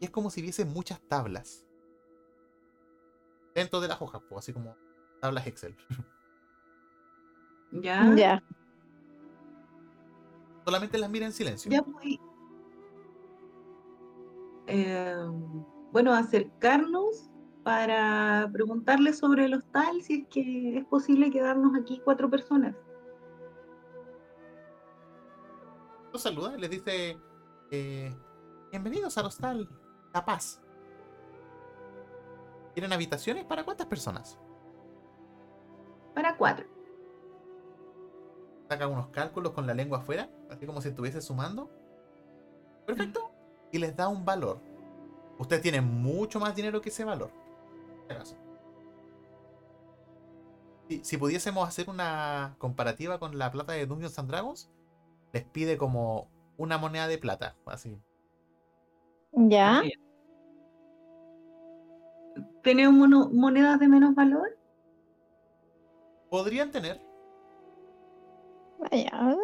Y es como si viese muchas tablas. Dentro de las hojas, pues, así como tablas Excel. Ya, Ya. Solamente las mira en silencio. ya pues. Eh, bueno, acercarnos para preguntarle sobre el hostal, si es que es posible quedarnos aquí cuatro personas. Los saluda les dice: eh, Bienvenidos al hostal La Paz. ¿Tienen habitaciones para cuántas personas? Para cuatro. Saca unos cálculos con la lengua afuera, así como si estuviese sumando. Perfecto. Y les da un valor. Usted tiene mucho más dinero que ese valor. si pudiésemos hacer una comparativa con la plata de Dungeons and Dragons, les pide como una moneda de plata. Así. Ya. ¿Tenemos mono- monedas de menos valor? Podrían tener. Vaya.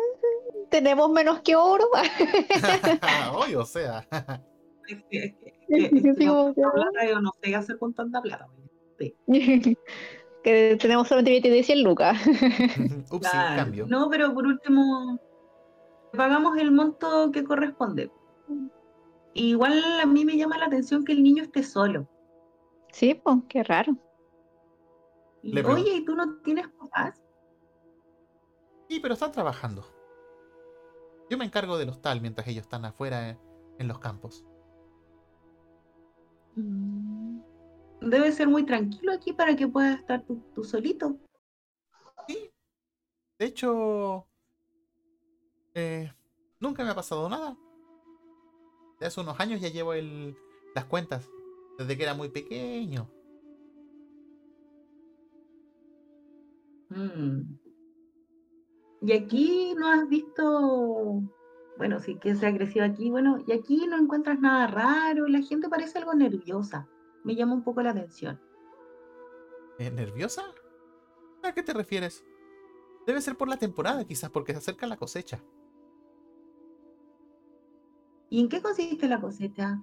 Tenemos menos que oro. Hoy, o sea. Que- plata no sé qué hacer con tanta plata. que tenemos solamente billete de 100 lucas. Ups, Claro. cambio. No, pero por último, pagamos el monto que corresponde. Igual a mí me llama la atención que el niño esté solo. Sí, pues, qué raro. Le Oye, ¿y tú no tienes papás? Sí, pero están trabajando. Yo me encargo del hostal mientras ellos están afuera en, en los campos. Mm. Debe ser muy tranquilo aquí para que puedas estar tú, tú solito. Sí. De hecho, eh, nunca me ha pasado nada. De hace unos años ya llevo el, las cuentas. Desde que era muy pequeño. Mm. Y aquí no has visto, bueno, sí que es agresivo aquí, bueno, y aquí no encuentras nada raro, la gente parece algo nerviosa. Me llama un poco la atención. ¿Eh, ¿Nerviosa? ¿A qué te refieres? Debe ser por la temporada, quizás porque se acerca la cosecha. ¿Y en qué consiste la cosecha?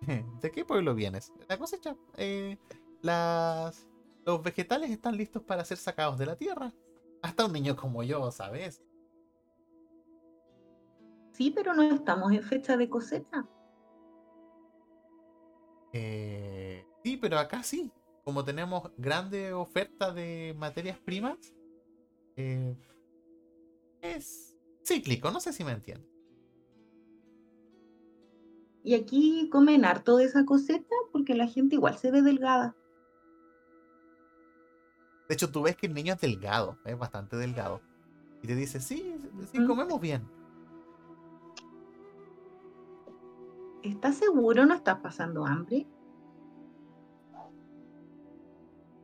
¿De qué pueblo vienes? La cosecha. eh, las, los vegetales están listos para ser sacados de la tierra. Hasta un niño como yo, ¿sabes? Sí, pero no estamos en fecha de cosecha. Eh, sí, pero acá sí. Como tenemos grande oferta de materias primas, eh, es cíclico, no sé si me entiendes. Y aquí comen harto de esa cosecha porque la gente igual se ve delgada. De hecho, tú ves que el niño es delgado, es bastante delgado. Y te dice, sí, sí, comemos bien. ¿Estás seguro no estás pasando hambre?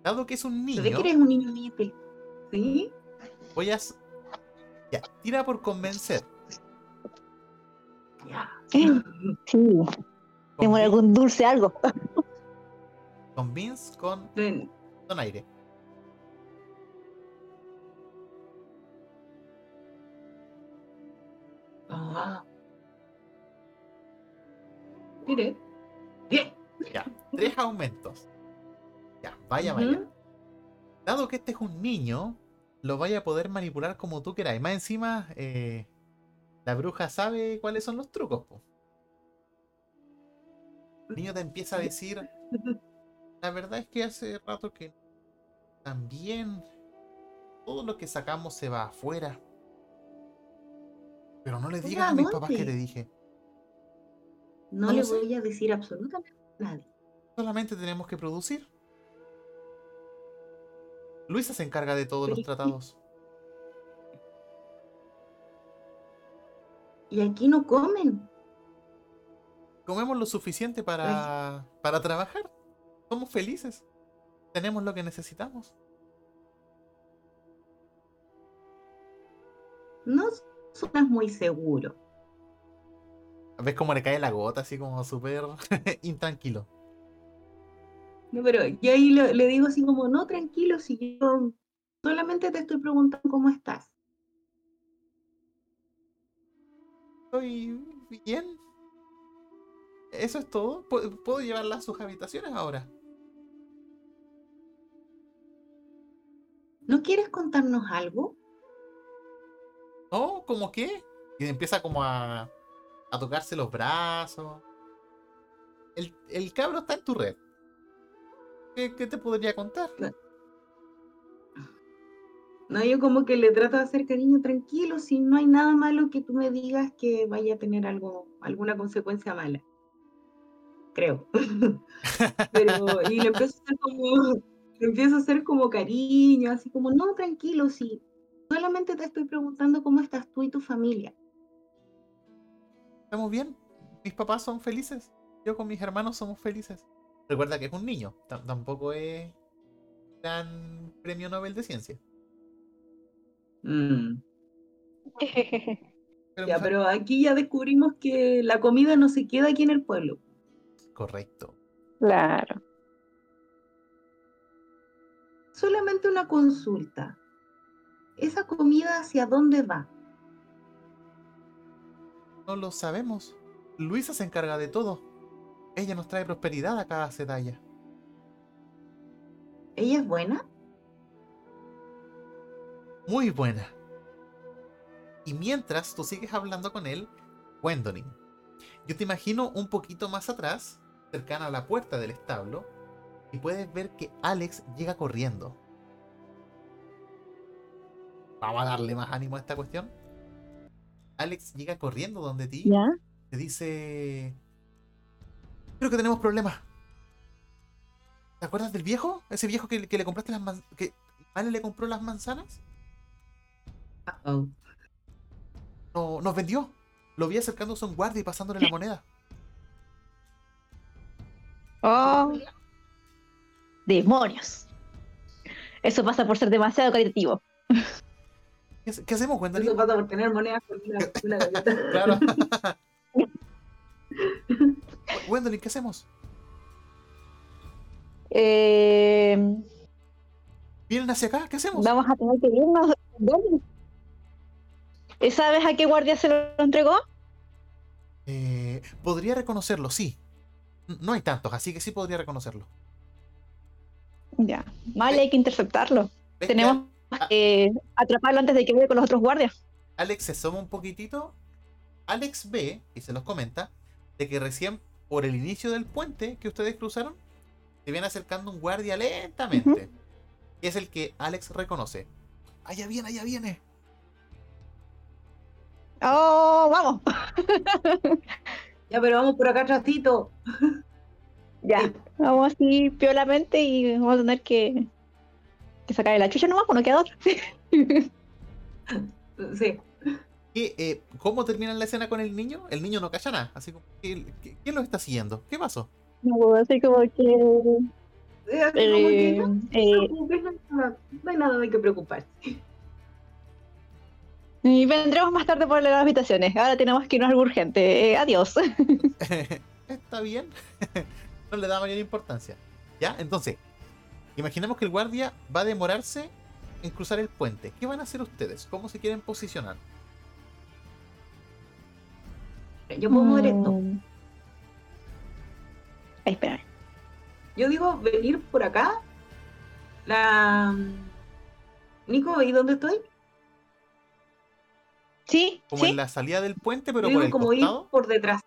Dado que es un niño, que eres un niño libre. ¿Sí? voy a... Ya, tira por convencer. Ya. Sí, Convin- algún dulce, algo. Convince con Ven. donaire. Ah. Mire. Bien. Ya, tres aumentos. Ya, vaya, vaya. Dado que este es un niño, lo vaya a poder manipular como tú queráis. Más encima, eh, la bruja sabe cuáles son los trucos. po. El niño te empieza a decir, la verdad es que hace rato que también todo lo que sacamos se va afuera. Pero no le ¿Fuera digas a mis papás que te dije. No le sé. voy a decir absolutamente a nadie. Solamente tenemos que producir. Luisa se encarga de todos los tratados. Y aquí no comen. Comemos lo suficiente para, para trabajar. Somos felices. Tenemos lo que necesitamos. No suenas muy seguro. ¿Ves cómo le cae la gota así como súper intranquilo? No, pero yo ahí lo- le digo así como, no, tranquilo, si yo solamente te estoy preguntando cómo estás. Estoy bien. Eso es todo. Pu- ¿Puedo llevarla a sus habitaciones ahora? ¿No quieres contarnos algo? ¿No? ¿Cómo qué? Y empieza como a, a tocarse los brazos. El, el cabro está en tu red. ¿Qué, te podría contar? No, yo como que le trato de hacer cariño tranquilo, si no hay nada malo que tú me digas que vaya a tener algo, alguna consecuencia mala. Creo. Pero, y le empiezo a hacer como, le empiezo a hacer como cariño, así como, no, tranquilo, sí. Solamente te estoy preguntando cómo estás tú y tu familia. ¿Estamos bien? Mis papás son felices. Yo con mis hermanos somos felices. Recuerda que es un niño. tam- tampoco es gran premio Nobel de ciencia. Mm. Pero Ya, pero aquí ya descubrimos que la comida no se queda aquí en el pueblo. Correcto. Claro. Solamente una consulta. ¿Esa comida hacia dónde va? No lo sabemos. Luisa se encarga de todo. Ella nos trae prosperidad a cada Cedalla. ¿Ella es buena? Muy buena. Y mientras tú sigues hablando con él, Gwendolyn, yo te imagino un poquito más atrás, cercana a la puerta del establo, y puedes ver que Alex llega corriendo. Vamos a darle más ánimo a esta cuestión. Alex llega corriendo donde ti, ¿Ya? te dice... Creo que tenemos problemas. ¿Te acuerdas del viejo? Ese viejo que, que le compraste las manzanas. que Vale le compró las manzanas. Uh-oh. No, nos vendió. Lo vi acercándose a un guardia y pasándole la moneda. Oh. Demonios. Eso pasa por ser demasiado caritativo. ¿Qué, qué hacemos, Gwendolyn? Eso pasa por tener monedas con una, una galleta. Claro. Gwendolyn, ¿qué hacemos? Eh, ¿Vienen hacia acá? ¿Qué hacemos? vamos a tener que irnos. ¿Dónde? ¿Y ¿Sabes a qué guardia se lo entregó? Eh, podría reconocerlo, sí. No hay tantos, así que sí podría reconocerlo. Ya. Vale, hay que interceptarlo. ¿Ves que Tenemos Ah. que atraparlo antes de que vaya con los otros guardias. Alex se asoma un poquitito. Alex ve, y se los comenta, de que recién por el inicio del puente que ustedes cruzaron, se viene acercando un guardia lentamente. Y es el que Alex reconoce. Allá viene, allá viene. ¡Oh, vamos! Ya, pero vamos por acá atrásito. Ya. Vamos así piolamente y vamos a tener que, que sacar la chucha nomás, pues no queda otra. Sí. ¿Qué, eh, ¿Cómo termina la escena con el niño? El niño no calla nada. Así como, ¿qué- qué- ¿quién lo está siguiendo? ¿Qué pasó? No, así como que. Sí, así como que eh, no, no te eh, no hay nada- no hay nada de qué preocuparse. y vendremos más tarde por las habitaciones. Ahora tenemos que irnos a algo urgente. Eh, adiós. Está bien. no le da mayor importancia. ¿Ya? Entonces, imaginemos que el guardia va a demorarse en cruzar el puente. ¿Qué van a hacer ustedes? ¿Cómo se quieren posicionar? Yo puedo mover esto. Mm. Ay, espera. Yo digo venir por acá. La. Nico, ¿y dónde estoy? Sí, Como sí. en la salida del puente, pero Yo por digo el como costado. ir por detrás.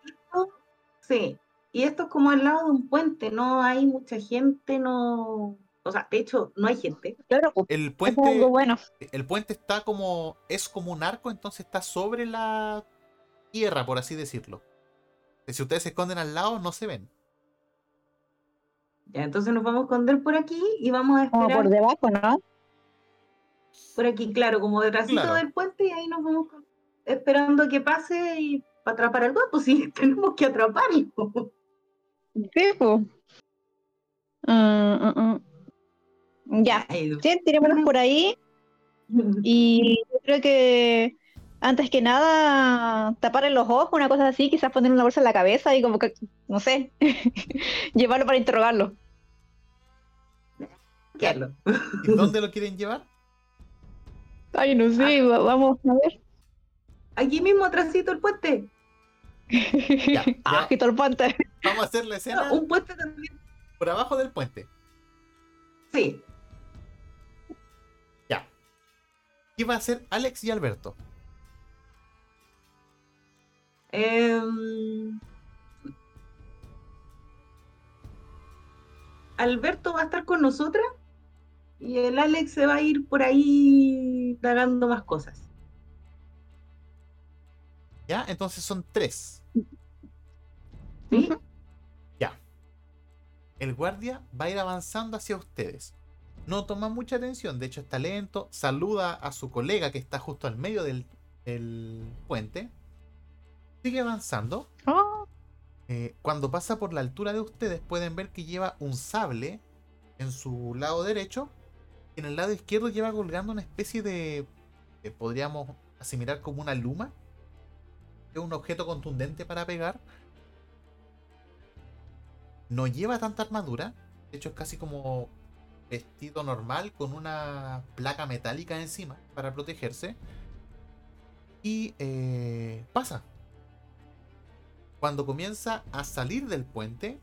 Sí. Y esto es como al lado de un puente, no hay mucha gente, no. O sea, de hecho, no hay gente. Claro, El es puente, algo bueno. el puente está como. es como un arco, entonces está sobre la tierra, por así decirlo. Si ustedes se esconden al lado, no se ven. Ya, entonces nos vamos a esconder por aquí y vamos a Como esperar por debajo, ¿no? por aquí, claro, como detrásito Claro. del puente y ahí nos vamos esperando que pase y para atrapar al gato, sí, tenemos que atraparlo. Sí, pues. Mm, mm, mm. Ya. Sí, tirémonos por ahí. Y yo creo que antes que nada, taparle los ojos, una cosa así, quizás poner una bolsa en la cabeza y como que, no sé, llevarlo para interrogarlo. Carlos. ¿Y dónde lo quieren llevar? Ay, no sé, va- vamos a ver. Aquí mismo atrásito el puente. Ya. Ah, el puente. Vamos a hacer la escena Un puente también. por abajo del puente. Sí. ¿Qué va a hacer Alex y Alberto? Em, Alberto va a estar con nosotras y el Alex se va a ir por ahí dagando más cosas. ¿Ya? Entonces son tres. ¿Sí? Ya. El guardia va a ir avanzando hacia ustedes. No toma mucha atención, de hecho está lento. Saluda a su colega que está justo al medio del, puente. Sigue avanzando. Oh, Eh, cuando pasa por la altura de ustedes pueden ver que lleva un sable en su lado derecho. Y en el lado izquierdo lleva colgando una especie de... que podríamos asimilar como una luma. Es un objeto contundente para pegar. No lleva tanta armadura. De hecho es casi como vestido normal con una placa metálica encima para protegerse. Y eh, pasa. Cuando comienza a salir del puente,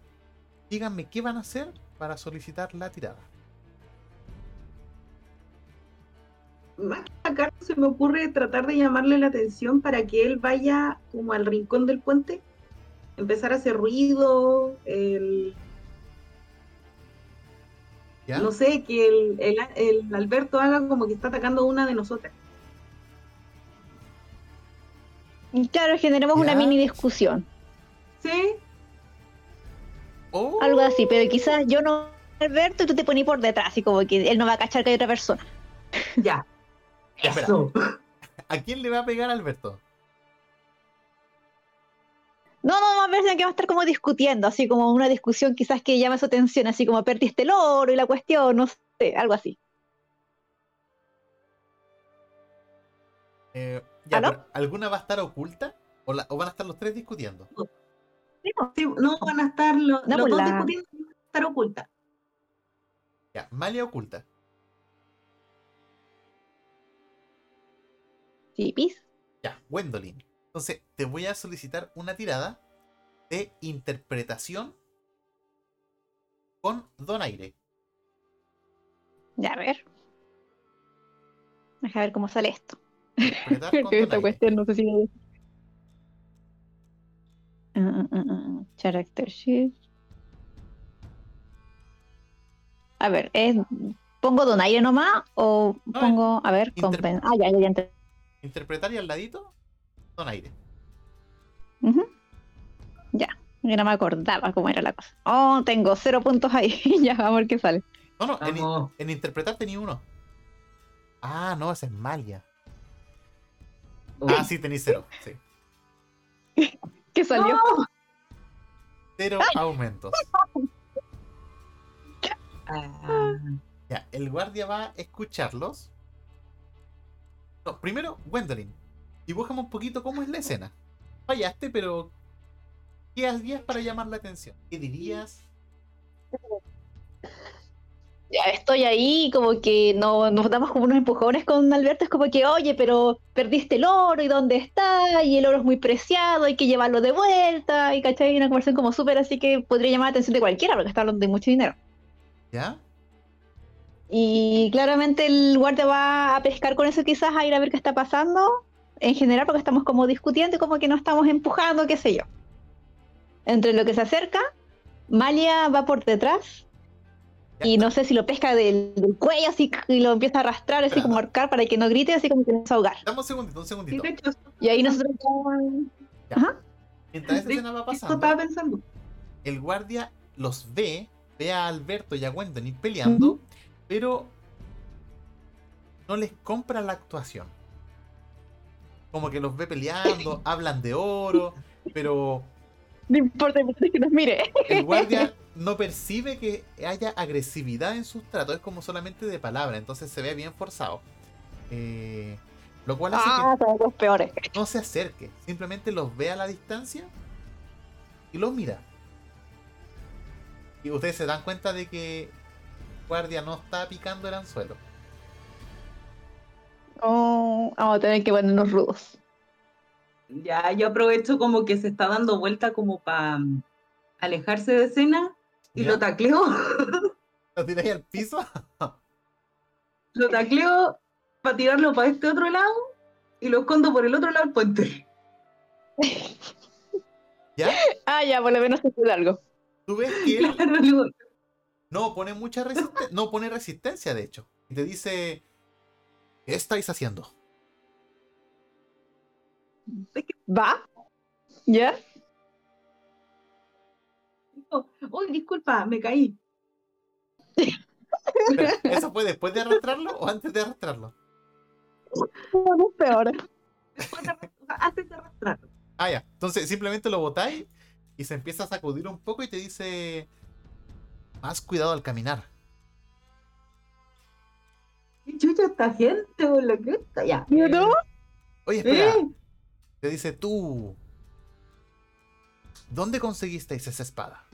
díganme qué van a hacer para solicitar la tirada. más que sacar, se me ocurre tratar de llamarle la atención para que él vaya como al rincón del puente, empezar a hacer ruido, el, ¿Ya? no sé, que el, el- el Alberto haga como que está atacando una de nosotras. Y Claro, generemos una mini discusión. ¿Sí? Oh, Algo así, pero quizás yo no Alberto y tú te pones por detrás, así como que él no va a cachar que hay otra persona. Ya. Eso. ¿A quién le va a pegar Alberto? No, no, más veces que va a estar como discutiendo, así como una discusión quizás que llame su atención, así como perdiste el oro y la cuestión, no sé, algo así. Eh, ya, ¿Aló? pero ¿Alguna va a estar oculta? ¿O, la- o van a estar los tres discutiendo? Sí, no van a estar los, No, los pues dos la- discutiendo, van a estar ocultas. Ya, Malia oculta. Sí, pis. Ya, Gwendolyn. Entonces, te voy a solicitar una tirada de interpretación con donaire. Ya, a ver. Deja ver cómo sale esto. Esta cuestión no sé si... Ah, ah, ah, Character sheet. A ver, ¿es, ¿pongo donaire nomás o No, pongo, a ver, compen- Ah, ya, ya, ya. Interpretar y al ladito, donaire. Ujú. Ya, ya no me acordaba cómo era la cosa. Oh, tengo cero puntos ahí. ya, vamos a ver qué sale. No, no, en, en interpretar tenía uno. Ah, no, esa es Malia. Ah, sí, tenéis cero. Sí. ¿Qué salió? No. Cero aumentos. Ah, Ya, el guardia va a escucharlos. No, primero, Gwendolyn, dibújame un poquito cómo es la escena. Fallaste, pero ¿qué harías para llamar la atención? ¿Qué dirías? Ya estoy ahí, como que no, nos damos como unos empujones con Alberto. Es como que, oye, pero perdiste el oro y dónde está, y el oro es muy preciado, hay que llevarlo de vuelta. Y cachai, una conversación como súper así que podría llamar la atención de cualquiera porque está hablando de mucho dinero. ¿Ya? Y claramente el guardia va a pescar con eso quizás a ir a ver qué está pasando. En general, porque estamos como discutiendo y como que no estamos empujando, qué sé yo. Entre lo que se acerca, Malia va por detrás Ya. y no sé si lo pesca del, del cuello así y lo empieza a arrastrar, así como ahorcar para que no grite, así como que no se ahogar. Dame un segundito, un segundito. Y ahí nosotros Mientras esa escena va pasando, estaba pensando. el guardia los ve, ve a Alberto y a Gwendolyn peleando, pero no les compra la actuación. Como que los ve peleando, hablan de oro, pero no importa, que nos mire. el guardia no percibe que haya agresividad en sus tratos, es como solamente de palabra, entonces se ve bien forzado. Eh, lo cual hace Ah, son los peores. que no se acerque, simplemente los ve a la distancia y los mira. Y ustedes se dan cuenta de que el guardia no está picando el anzuelo. Oh, vamos a tener que ponernos rudos. Ya, yo aprovecho como que se está dando vuelta como para alejarse de escena y ¿Ya? lo tacleo, ¿Lo tiráis al piso? lo tacleo para tirarlo para este otro lado y lo escondo por el otro lado del puente. ¿Ya? Ah, ya, por lo menos se puede algo. Tú ves que él Claro, no pone mucha resistencia, no pone resistencia de hecho. Y te dice, ¿qué estáis haciendo? ¿Va? ¿Ya? Uy, disculpa, me caí. Pero, ¿Eso fue después de arrastrarlo o antes de arrastrarlo? No, es peor. Antes de arrastrar. Ah, ya. Entonces simplemente lo botáis y se empieza a sacudir un poco y te dice, más cuidado al caminar. ¿Qué chucha esta gente o la que está? Ya. ¿No? Oye, espera. Eh, Te dice tú. ¿Dónde conseguisteis esa espada?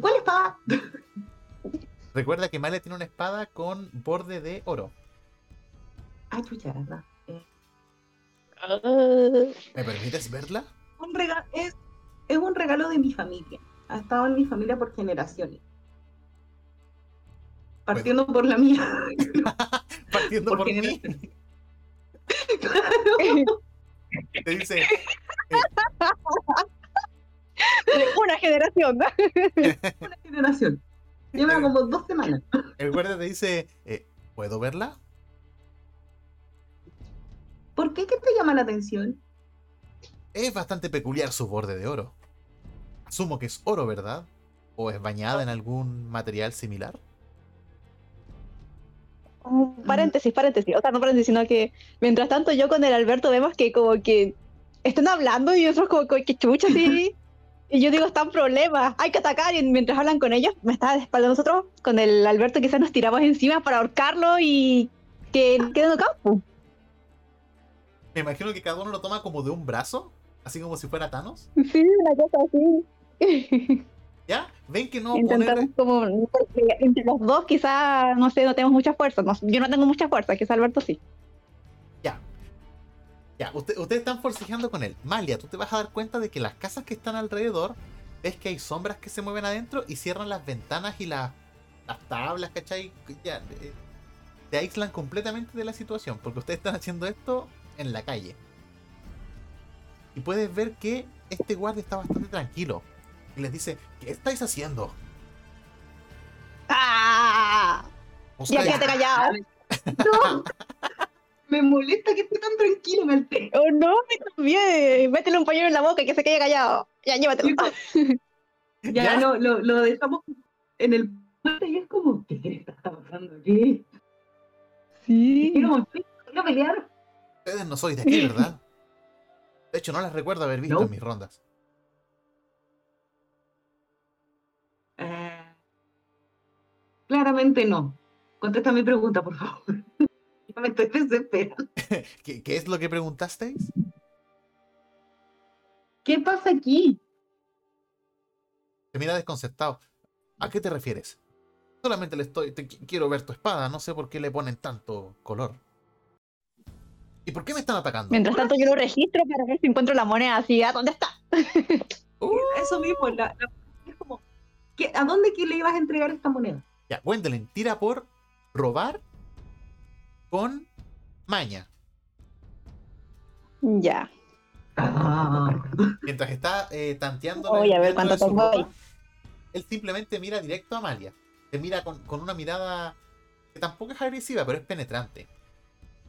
¿Cuál espada? Recuerda que Male tiene una espada con borde de oro. Ah, chucha, ¿verdad? Eh, ¿Me permites verla? un rega- es, es un regalo de mi familia. Ha estado en mi familia por generaciones. Partiendo por la mía. Partiendo por mí. Te dice, De una generación. Una generación. Lleva como dos semanas. el guardia te dice, eh, ¿puedo verla? ¿Por qué? ¿Qué te llama la atención? Es bastante peculiar su borde de oro. Asumo que es oro, ¿verdad? ¿O es bañada en algún material similar? Paréntesis, paréntesis. O sea, no paréntesis, sino que mientras tanto yo con el Alberto vemos que como que están hablando y nosotros como que chucha así. Y yo digo, están problemas, hay que atacar. Y mientras hablan con ellos, me está de espalda nosotros, con el Alberto quizás nos tiramos encima para ahorcarlo y que quede campo. Me imagino que cada uno lo toma como de un brazo, así como si fuera Thanos. Sí, una cosa así. ¿Ya? ¿Ven que no Intentamos poner... como, entre los dos quizás, no sé, no tenemos mucha fuerza. No- yo no tengo mucha fuerza, quizás Alberto sí. Ya. Ya, usted- ustedes están forcejeando con él. Malia, tú te vas a dar cuenta de que las casas que están alrededor, ves que hay sombras que se mueven adentro y cierran las ventanas y las, las tablas, ¿cachai? Ya, eh, te aíslan completamente de la situación, porque ustedes están haciendo esto en la calle. Y puedes ver que este guardia está bastante tranquilo. Y les dice, ¿qué estáis haciendo? ¡Ah! Ya quédate callado. No. Me molesta que esté tan tranquilo, me alteré. Oh no, me también. Métele un pañuelo en la boca y que se quede callado. Ya, llévatelo. Ya, ¿Ya? Lo, lo, lo dejamos en el puente y es como, ¿qué está pasando aquí? Sí. Quiero quiero pelear. Ustedes no sois de aquí, ¿verdad? De hecho, no las recuerdo haber visto No. en mis rondas. Claramente no. Contesta mi pregunta, por favor. Ya me estoy desesperando. ¿Qué, qué es lo que preguntasteis? ¿Qué pasa aquí? Se mira desconcertado. ¿A qué te refieres? Solamente le estoy. te qui- quiero ver tu espada, no sé por qué le ponen tanto color. ¿Y por qué me están atacando? Mientras tanto yo lo registro para ver si encuentro la moneda así. ¿A dónde está? Uh, Eso mismo, la, la- es como, ¿qué- ¿a dónde que le ibas a entregar esta moneda? Ya, Gwendolyn, tira por robar con maña. Ya. Ah, Mientras está eh, tanteando. Voy a ver cuánto tengo ropa, Él simplemente mira directo a Amalia. Te mira con, con una mirada que tampoco es agresiva, pero es penetrante.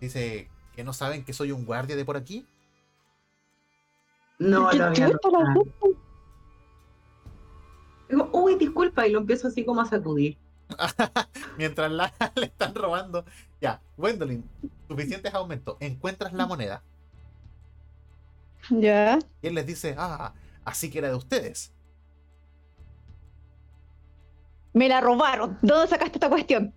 Dice que no saben que soy un guardia de por aquí. no ¿Qué lo había. Digo, uy, disculpa, y lo empiezo así como a sacudir. Mientras la, le están robando. Ya, Gwendolyn, suficientes aumentos. Encuentras la moneda. Ya. Y él les dice, ah, así que era de ustedes. Me la robaron. ¿Dónde sacaste esta cuestión?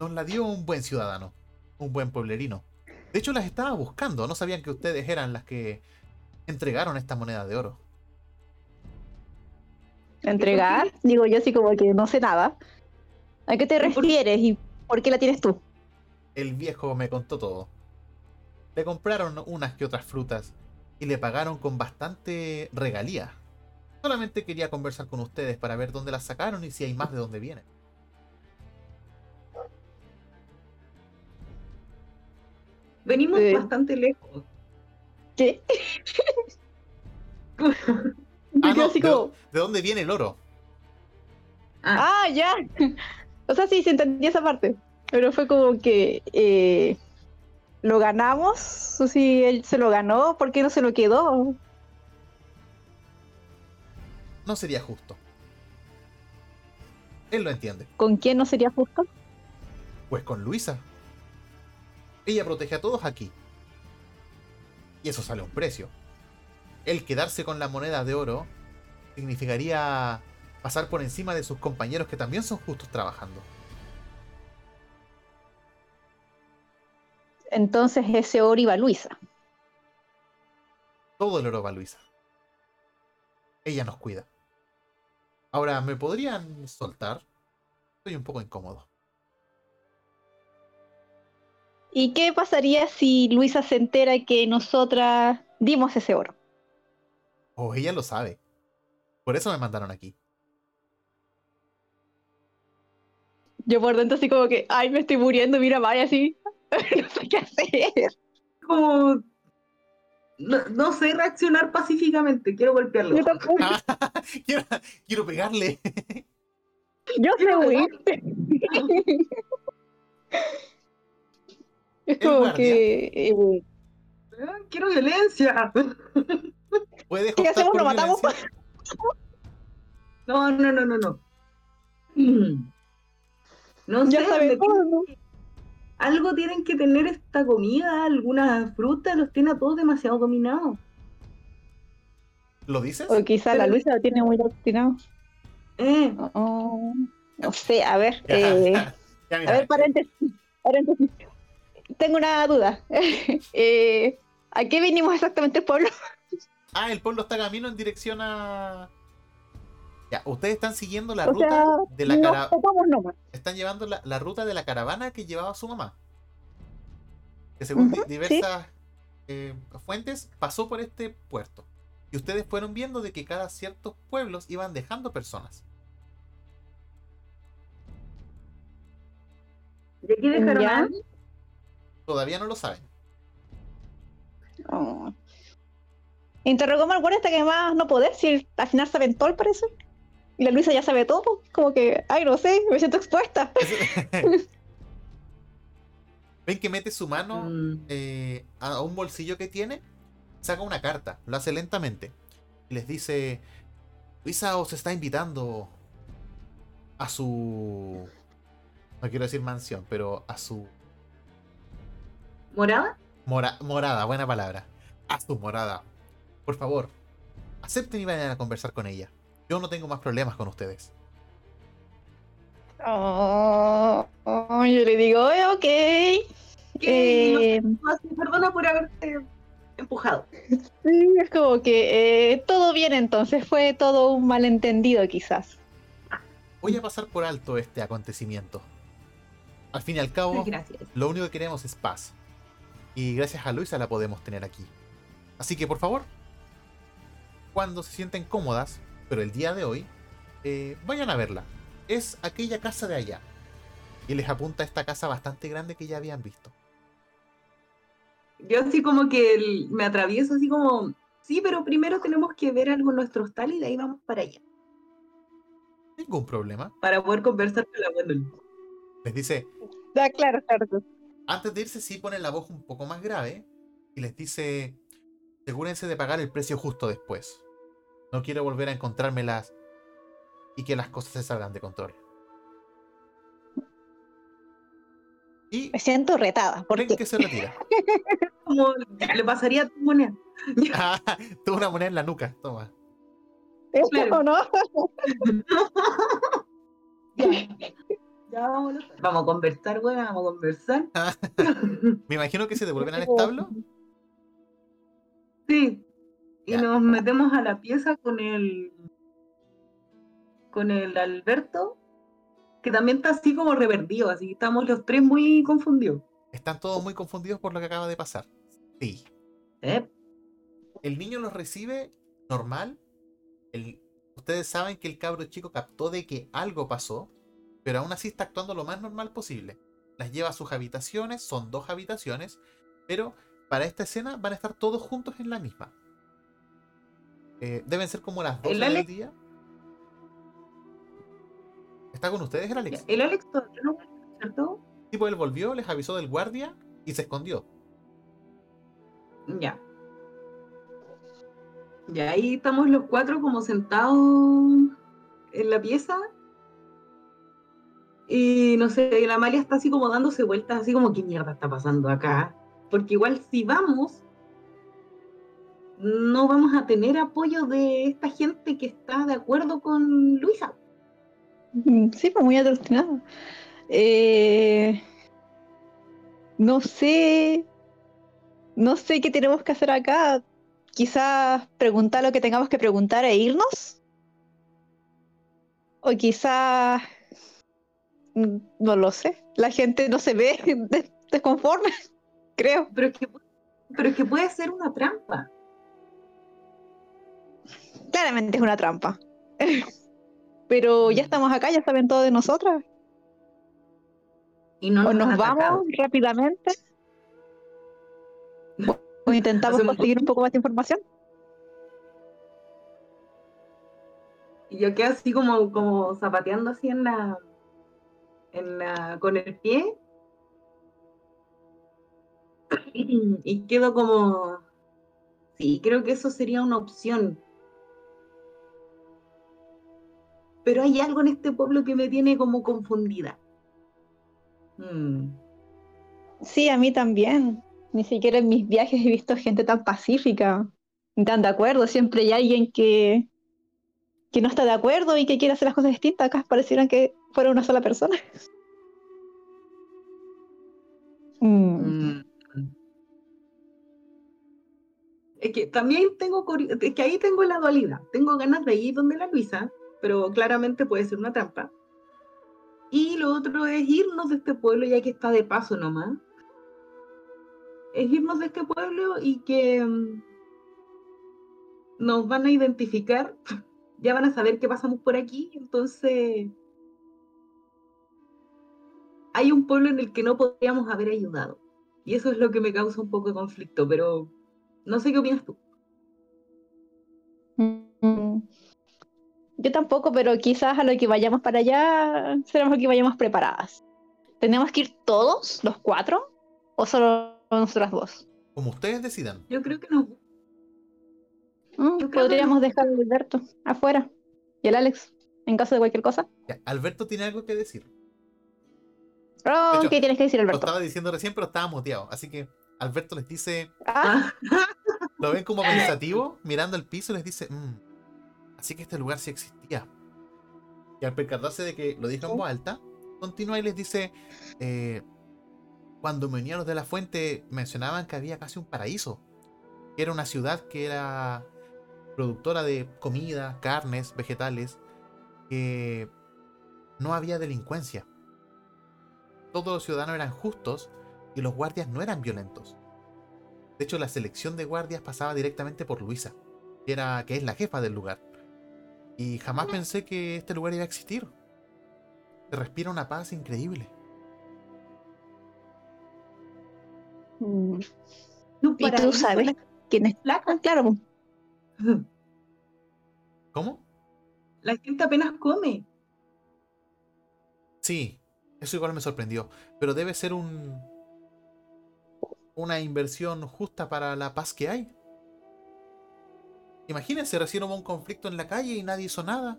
Nos la dio un buen ciudadano, un buen pueblerino. De hecho, las estaba buscando. No sabían que ustedes eran las que entregaron esta moneda de oro. ¿Entregar? Digo yo así como que no sé nada. ¿A qué te ¿Y por- refieres y por qué la tienes tú? El viejo me contó todo. Le compraron unas que otras frutas y le pagaron con bastante regalía. Solamente quería conversar con ustedes para ver dónde las sacaron y si hay más de dónde vienen. Venimos bastante lejos. ¿Qué? Ah, quedo no, así de, como, ¿de dónde viene el oro? Ah, ah, ya. O sea, sí, se entendía esa parte. Pero fue como que eh, lo ganamos. O si él se lo ganó, ¿por qué no se lo quedó? No sería justo. Él lo entiende. ¿Con quién no sería justo? Pues con Luisa. Ella protege a todos aquí. Y eso sale a un precio. El quedarse con la moneda de oro significaría pasar por encima de sus compañeros que también son justos trabajando. Entonces ese oro iba a Luisa. Todo el oro va a Luisa. Ella nos cuida. Ahora, ¿me podrían soltar? Estoy un poco incómodo. ¿Y qué pasaría si Luisa se entera que nosotras dimos ese oro? Oh, ella lo sabe. Por eso me mandaron aquí. Yo por dentro así como que, ay, me estoy muriendo, mira, vaya así. no sé qué hacer. Como. No, no sé reaccionar pacíficamente, quiero golpearlo. Yo tampoco. quiero, quiero pegarle. Yo sé huir. Es como que. eh, Quiero violencia. Puedes ¿Qué hacemos? ¿Lo matamos? No, no, no, no, no. No ya sé, algo tienen que tener esta comida, alguna fruta, los tiene a todos demasiado dominados. ¿Lo dices? O quizá la Luisa lo tiene muy obstinado. Eh, Oh, no sé, a ver. eh, Ya, a ver, paréntesis. paréntesis. Tengo una duda. Eh, ¿A qué vinimos exactamente el pueblo? Ah, el pueblo está camino en dirección a. Ya, ustedes están siguiendo la O ruta sea, de la no cara... topamos nomás. Están llevando la, la ruta de la caravana que llevaba su mamá. Que según sí. diversas eh, fuentes pasó por este puerto. Y ustedes fueron viendo de que cada ciertos pueblos iban dejando personas. ¿de aquí dejaron Ya. Todavía no lo saben. Oh. Interrogamos al guardia hasta que más no poder, si al final saben todo, al parecer. Y la Luisa ya sabe todo. Como que, ay, no sé, me siento expuesta. Ven que mete su mano Mm, eh, a un bolsillo que tiene, saca una carta, lo hace lentamente y les dice: Luisa os está invitando a su. No quiero decir mansión, pero a su ¿Morada? mora- morada, buena palabra. A su morada. Por favor, acepten y vayan a conversar con ella. Yo no tengo más problemas con ustedes. Oh, oh, yo le digo, "Eh, ok. ¿Qué? Eh, No Perdona por haberte empujado. sí, es como que eh, todo bien entonces, fue todo un malentendido quizás. Voy a pasar por alto este acontecimiento. Al fin y al cabo, Gracias. Lo único que queremos es paz. Y gracias a Luisa la podemos tener aquí. Así que por favor, cuando se sienten cómodas, pero el día de hoy, eh, vayan a verla. Es aquella casa de allá. Y les apunta a esta casa bastante grande que ya habían visto. Yo así como que el- me atravieso así como, sí, pero primero tenemos que ver algo en nuestro hostal y de ahí vamos para allá, Ningún problema. para poder conversar con la Gwendolyn. Les dice, Ah, claro, claro. antes de irse sí pone la voz un poco más grave. Y les dice, asegúrense de pagar el precio justo después. No quiero volver a encontrármelas y que las cosas se salgan de control. Y Me siento retada, ven porque que se retira. Como ya le pasaría a tu moneda. Ah, Tuvo una moneda en la nuca, toma. claro. ¿o no? Ya vamos, vamos a conversar, bueno, vamos a conversar. Me imagino que se devuelven al establo. Sí. Y Ya. nos metemos a la pieza con el con el Alberto, que también está así como revertido, así que estamos los tres muy confundidos. Están todos muy confundidos por lo que acaba de pasar. Sí. ¿Eh? El niño los recibe normal. El- ustedes saben que el cabro chico captó de que algo pasó, pero aún así está actuando lo más normal posible. Las lleva a sus habitaciones, son dos habitaciones, pero para esta escena van a estar todos juntos en la misma. Eh, deben ser como las 12 ¿El del día. ¿Está con ustedes el Alex? El Alex todavía no ¿cierto? tipo él volvió, les avisó del guardia y se escondió. Ya. Ya ahí estamos los cuatro como sentados en la pieza. Y no sé, la Amalia está así como dándose vueltas, así como, ¿qué mierda está pasando acá? Porque igual si vamos, no vamos a tener apoyo de esta gente que está de acuerdo con Luisa. Mm, Sí, pues muy adoctrinado. Eh, no sé. No sé qué tenemos que hacer acá. Quizás preguntar lo que tengamos que preguntar e irnos. O quizás. mm, No lo sé. La gente no se ve des- desconforme, creo. Pero es que, pero es que puede ser una trampa. Claramente es una trampa. Pero ya estamos acá, ya saben todo de nosotras. Y no O nos, vamos atacado. rápidamente. O intentamos Hacemos- conseguir un poco más de información. Y yo quedo así como, como zapateando así en la, en la, con el pie. Y quedo como, sí, creo que eso sería una opción. Pero hay algo en este pueblo que me tiene como confundida. Mm. Sí, a mí también. Ni siquiera en mis viajes he visto gente tan pacífica, ni tan de acuerdo. Siempre hay alguien que, que no está de acuerdo y que quiere hacer las cosas distintas. Acá parecieran que fuera una sola persona. Mm. Mm. Es que también tengo, es que ahí tengo la dualidad. Tengo ganas de ir donde la Luisa, pero claramente puede ser una trampa. Y lo otro es irnos de este pueblo, ya que está de paso nomás. Es irnos de este pueblo y que mm, nos van a identificar, ya van a saber que pasamos por aquí, entonces hay un pueblo en el que no podríamos haber ayudado. Y eso es lo que me causa un poco de conflicto, pero no sé qué opinas tú. Mm. Yo tampoco, pero quizás a lo que vayamos para allá será mejor que vayamos preparadas. ¿Tenemos que ir todos, los cuatro? ¿O solo nosotras dos? Como ustedes decidan. Yo creo que nos Mm, Yo que Podríamos no. dejar a Alberto afuera. Y el Alex, en caso de cualquier cosa. Ya, Alberto tiene algo que decir. Oh, hecho, ¿Qué tienes que decir, Lo Alberto? estaba diciendo recién, pero estaba muteado. Así que Alberto les dice, Ah, Ah, lo ven como pensativo, mirando el piso y les dice, "Mm, así que este lugar sí existía. Y al percatarse de que lo dijo en voz alta, continúa y les dice, "Eh, cuando venían los de la fuente mencionaban que había casi un paraíso. Que era una ciudad que era productora de comida, carnes, vegetales, que no había delincuencia. Todos los ciudadanos eran justos y los guardias no eran violentos. De hecho, la selección de guardias pasaba directamente por Luisa, que, era, que es la jefa del lugar. Y jamás pensé que este lugar iba a existir. Se respira una paz increíble. mm. ¿Y tú sabes la quién es? placa. Ah, claro. ¿Cómo? La gente apenas come. Sí, eso igual me sorprendió. Pero debe ser un. Una inversión justa para la paz que hay. Imagínense, recién hubo un conflicto en la calle y nadie hizo nada.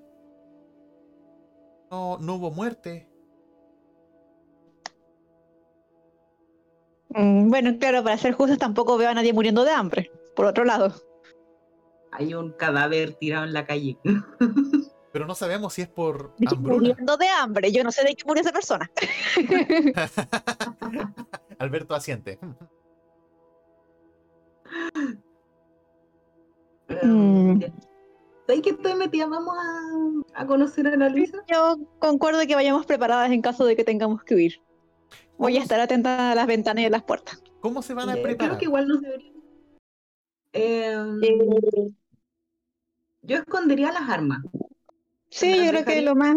No, no hubo muerte. Mm, Bueno, claro, para ser justos tampoco veo a nadie muriendo de hambre. Por otro lado. Hay un cadáver tirado en la calle. Pero no sabemos si es por hambruna. Muriendo de hambre. Yo no sé de qué murió esa persona. Alberto asiente. Mm. ¿Sabes que estoy metida? Vamos a, a conocer a la Luisa. Yo concuerdo que vayamos preparadas en caso de que tengamos que huir. Voy a estar atenta a las ventanas y a las puertas. ¿Cómo se van a Eh, preparar? Creo que igual nos deberíamos. Em, Eh, yo escondería las armas. sí, las yo creo que lo más.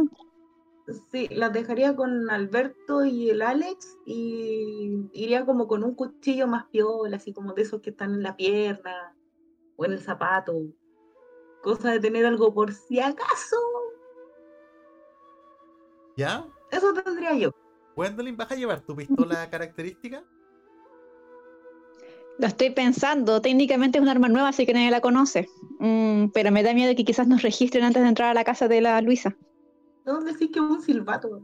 Sí, las dejaría con Alberto y el Alex y iría como con un cuchillo más piola, así como de esos que están en la pierna o en el zapato. Cosa de tener algo por si acaso. ¿Ya? Eso tendría yo. Gwendolyn, ¿vas a llevar tu pistola característica? Lo estoy pensando. Técnicamente es un arma nueva, así que nadie la conoce. Mm, pero me da miedo que quizás nos registren antes de entrar a la casa de la Luisa. No decir que es un silbato.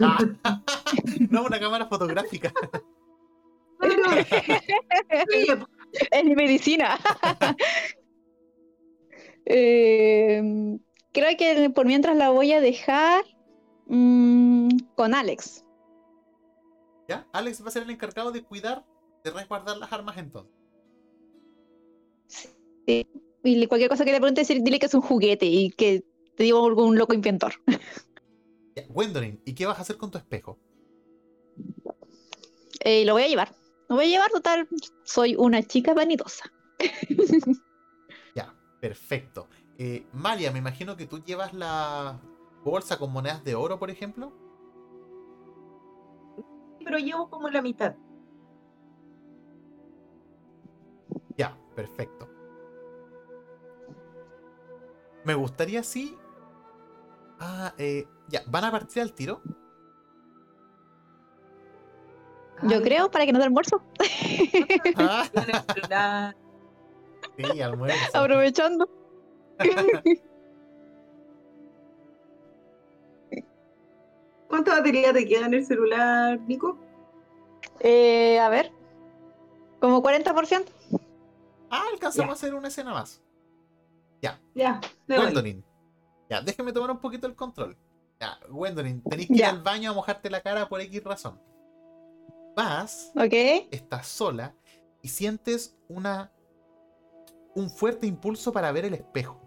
Ah, no, una cámara fotográfica. Es mi medicina. Eh, creo que por mientras la voy a dejar mm, con Alex. ¿Ya? Alex va a ser el encargado de cuidar, de resguardar las armas entonces. Y cualquier cosa que le pregunte, decir- dile que es un juguete y que te digo algún loco inventor. Ya, Gwendolyn, ¿y qué vas a hacer con tu espejo? Eh, lo voy a llevar. Lo voy a llevar, total. Soy una chica vanidosa. Ya, perfecto. Eh, Malia, me imagino que tú llevas la bolsa con monedas de oro, por ejemplo. pero llevo como la mitad. Ya, perfecto. Me gustaría sí. Ah, eh, ya, ¿van a partir al tiro? Yo creo para que no dé almuerzo, Ah, en el celular. sí, almuerzo. aprovechando. ¿Cuánta batería te queda en el celular, Nico? Eh, a ver, como 40%. Ah, alcanzamos Ya. a hacer una escena más. Ya, me voy. Ya, déjeme tomar un poquito el control. Ya, Gwendolyn, tenés que ir al baño a mojarte la cara por X razón. Vas, Ok. estás sola y sientes una un fuerte impulso para ver el espejo.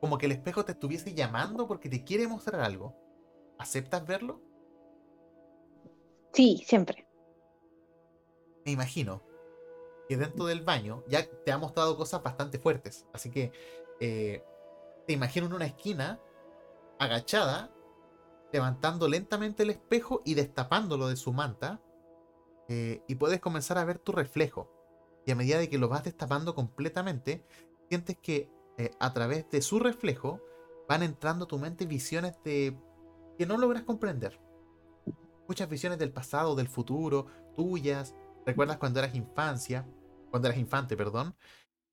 Como que el espejo te estuviese llamando porque te quiere mostrar algo. ¿Aceptas verlo? Sí, siempre. Me imagino que dentro del baño ya te ha mostrado cosas bastante fuertes. Así que eh, te imagino en una esquina, agachada, levantando lentamente el espejo y destapándolo de su manta. eh, y puedes comenzar a ver tu reflejo. Y a medida de que lo vas destapando completamente, sientes que eh, a través de su reflejo van entrando a tu mente visiones de que no logras comprender. Muchas visiones del pasado, del futuro, tuyas, recuerdas cuando eras infancia, cuando eras infante, perdón,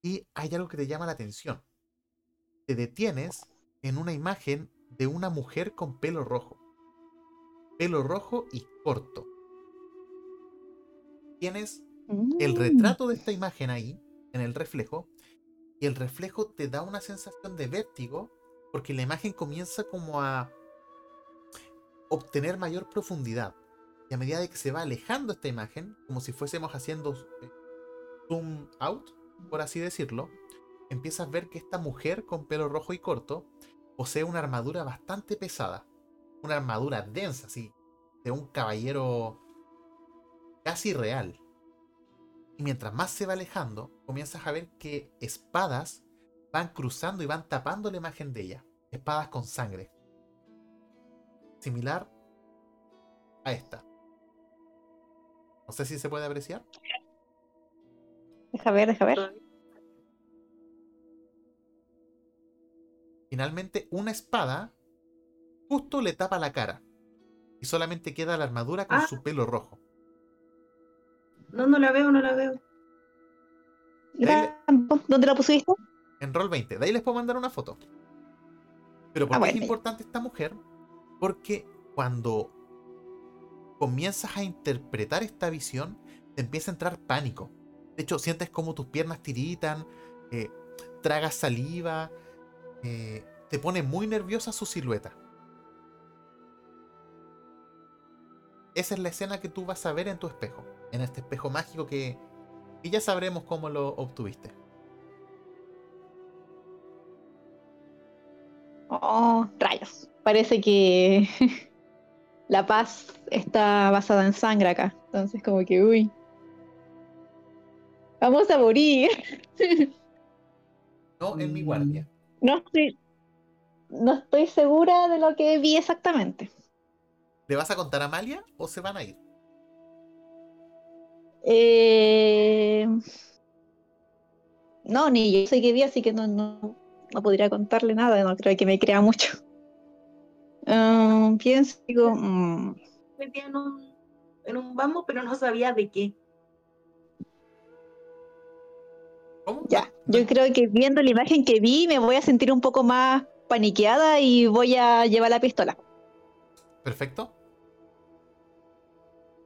y hay algo que te llama la atención. Te detienes en una imagen de una mujer con pelo rojo. Pelo rojo y corto. Tienes el Mm. retrato de esta imagen ahí, en el reflejo, y el reflejo te da una sensación de vértigo porque la imagen comienza como a obtener mayor profundidad. Y a medida de que se va alejando esta imagen, como si fuésemos haciendo eh, zoom out, por así decirlo, empiezas a ver que esta mujer con pelo rojo y corto posee una armadura bastante pesada. Una armadura densa, así, de un caballero casi real. Y mientras más se va alejando, comienzas a ver que espadas van cruzando y van tapando la imagen de ella. Espadas con sangre. Similar a esta. No sé si se puede apreciar. Deja ver, deja ver. Finalmente, una espada justo le tapa la cara. Y solamente queda la armadura con Ah. su pelo rojo. No, no la veo, no la veo. ¿Dónde la pusiste? En Roll 20. De ahí les puedo mandar una foto. Pero ¿por Ah, qué es bueno. importante esta mujer? Porque cuando comienzas a interpretar esta visión, te empieza a entrar pánico. De hecho, sientes como tus piernas tiritan, eh, tragas saliva, eh, te pone muy nerviosa su silueta. Esa es la escena que tú vas a ver en tu espejo, en este espejo mágico que, que ya sabremos cómo lo obtuviste. Oh, rayos. Parece que la paz está basada en sangre acá. Entonces, como que, uy. Vamos a morir. No en mi guardia. No estoy, no estoy segura de lo que vi exactamente. ¿Le vas a contar a Amalia o se van a ir? Eh, No, ni yo sé qué vi, así que no, no, no podría contarle nada. No creo que me crea mucho. Ah, pienso, digo, mm, Metía en un, en un vamos, pero no sabía de qué. ¿Cómo? Ya, yo creo que viendo la imagen que vi me voy a sentir un poco más paniqueada y voy a llevar la pistola. Perfecto.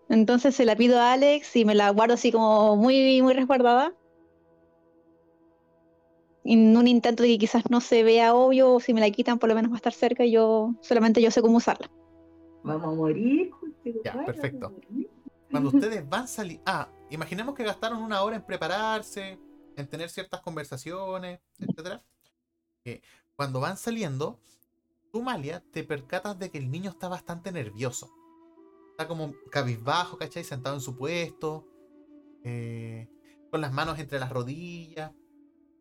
Entonces se la pido a Alex y me la guardo así como muy, muy resguardada. En un intento de que quizás no se vea obvio, o si me la quitan por lo menos va a estar cerca y yo solamente yo sé cómo usarla. Vamos a morir. Ya, a perfecto. morir. Cuando ustedes van saliendo. Ah, imaginemos que gastaron una hora en prepararse, en tener ciertas conversaciones, etc. cuando van saliendo, tú, Malia, te percatas de que el niño está bastante nervioso. Está como cabizbajo, ¿cachai? Sentado en su puesto, eh, con las manos entre las rodillas.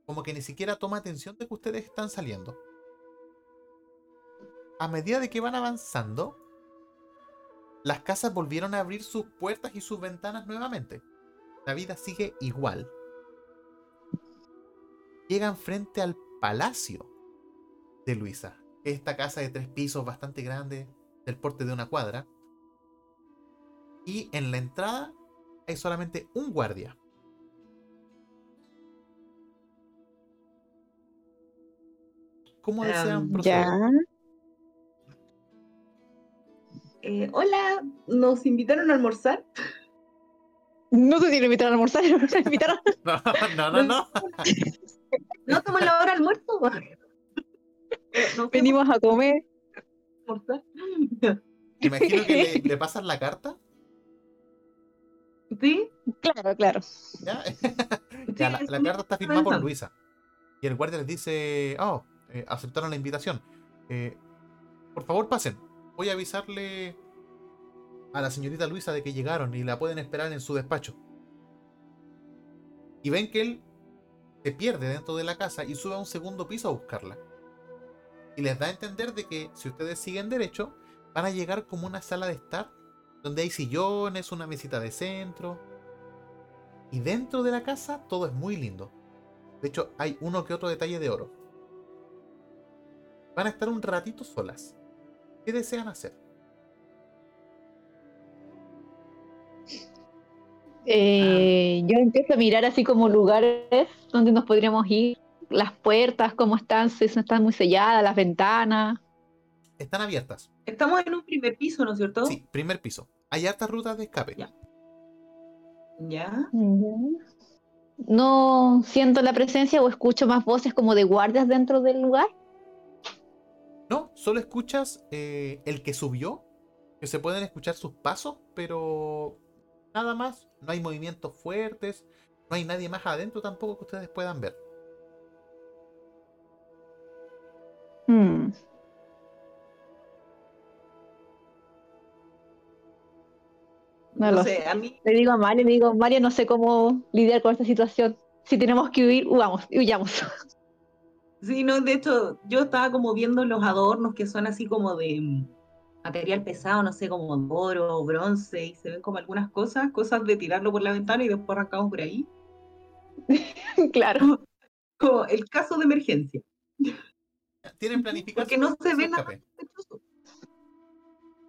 Como que ni siquiera toma atención de que ustedes están saliendo. A medida de que van avanzando, las casas volvieron a abrir sus puertas y sus ventanas nuevamente. La vida sigue igual. Llegan frente al palacio de Luisa. Esta casa de tres pisos bastante grande, del porte de una cuadra. Y en la entrada hay solamente un guardia. ¿Cómo Em, desean proceder? Ya. Eh, hola, ¿nos invitaron a almorzar? No sé si lo invitaron a almorzar, lo invitaron. No, no, no, no. ¿No estamos en la hora almuerzo? ¿No Venimos a comer. almorzar? Imagino que le, le pasan la carta. ¿Sí? Claro, claro. ¿ya? Ya, la, carta está firmada por. Luisa. Y el guardia les dice, oh, eh, aceptaron la invitación. Eh, por favor, pasen. Voy a avisarle a la señorita Luisa de que llegaron y la pueden esperar en su despacho. Y ven que él se pierde dentro de la casa y sube a un segundo piso a buscarla. Y les da a entender de que si ustedes siguen derecho, van a llegar como una sala de estar, donde hay sillones, una mesita de centro. Y dentro de la casa todo es muy lindo. De hecho, hay uno que otro detalle de oro. Van a estar un ratito solas. ¿Qué desean hacer? Eh, yo empiezo a mirar así como lugares donde nos podríamos ir, las puertas, cómo están, si no están muy selladas, las ventanas. Están abiertas. Estamos en un primer piso, ¿no es cierto? Sí, primer piso. Hay hartas rutas de escape. Ya. ¿Ya? No siento la presencia o escucho más voces como de guardias dentro del lugar. No, solo escuchas eh, el que subió, que se pueden escuchar sus pasos, pero nada más. No hay movimientos fuertes, no hay nadie más adentro tampoco que ustedes puedan ver. Hmm. No, No lo sé, sé. a mí Le digo a Mario, le digo, Mario, no sé cómo lidiar con esta situación. Si tenemos que huir, huyamos, huyamos. Sí, no, de hecho, yo estaba como viendo los adornos que son así como de material pesado, no sé, como oro o bronce, y se ven como algunas cosas, cosas de tirarlo por la ventana y después arrancamos por ahí. claro. Como el caso de emergencia. ¿Tienen planificado? Porque no se ve nada sospechoso.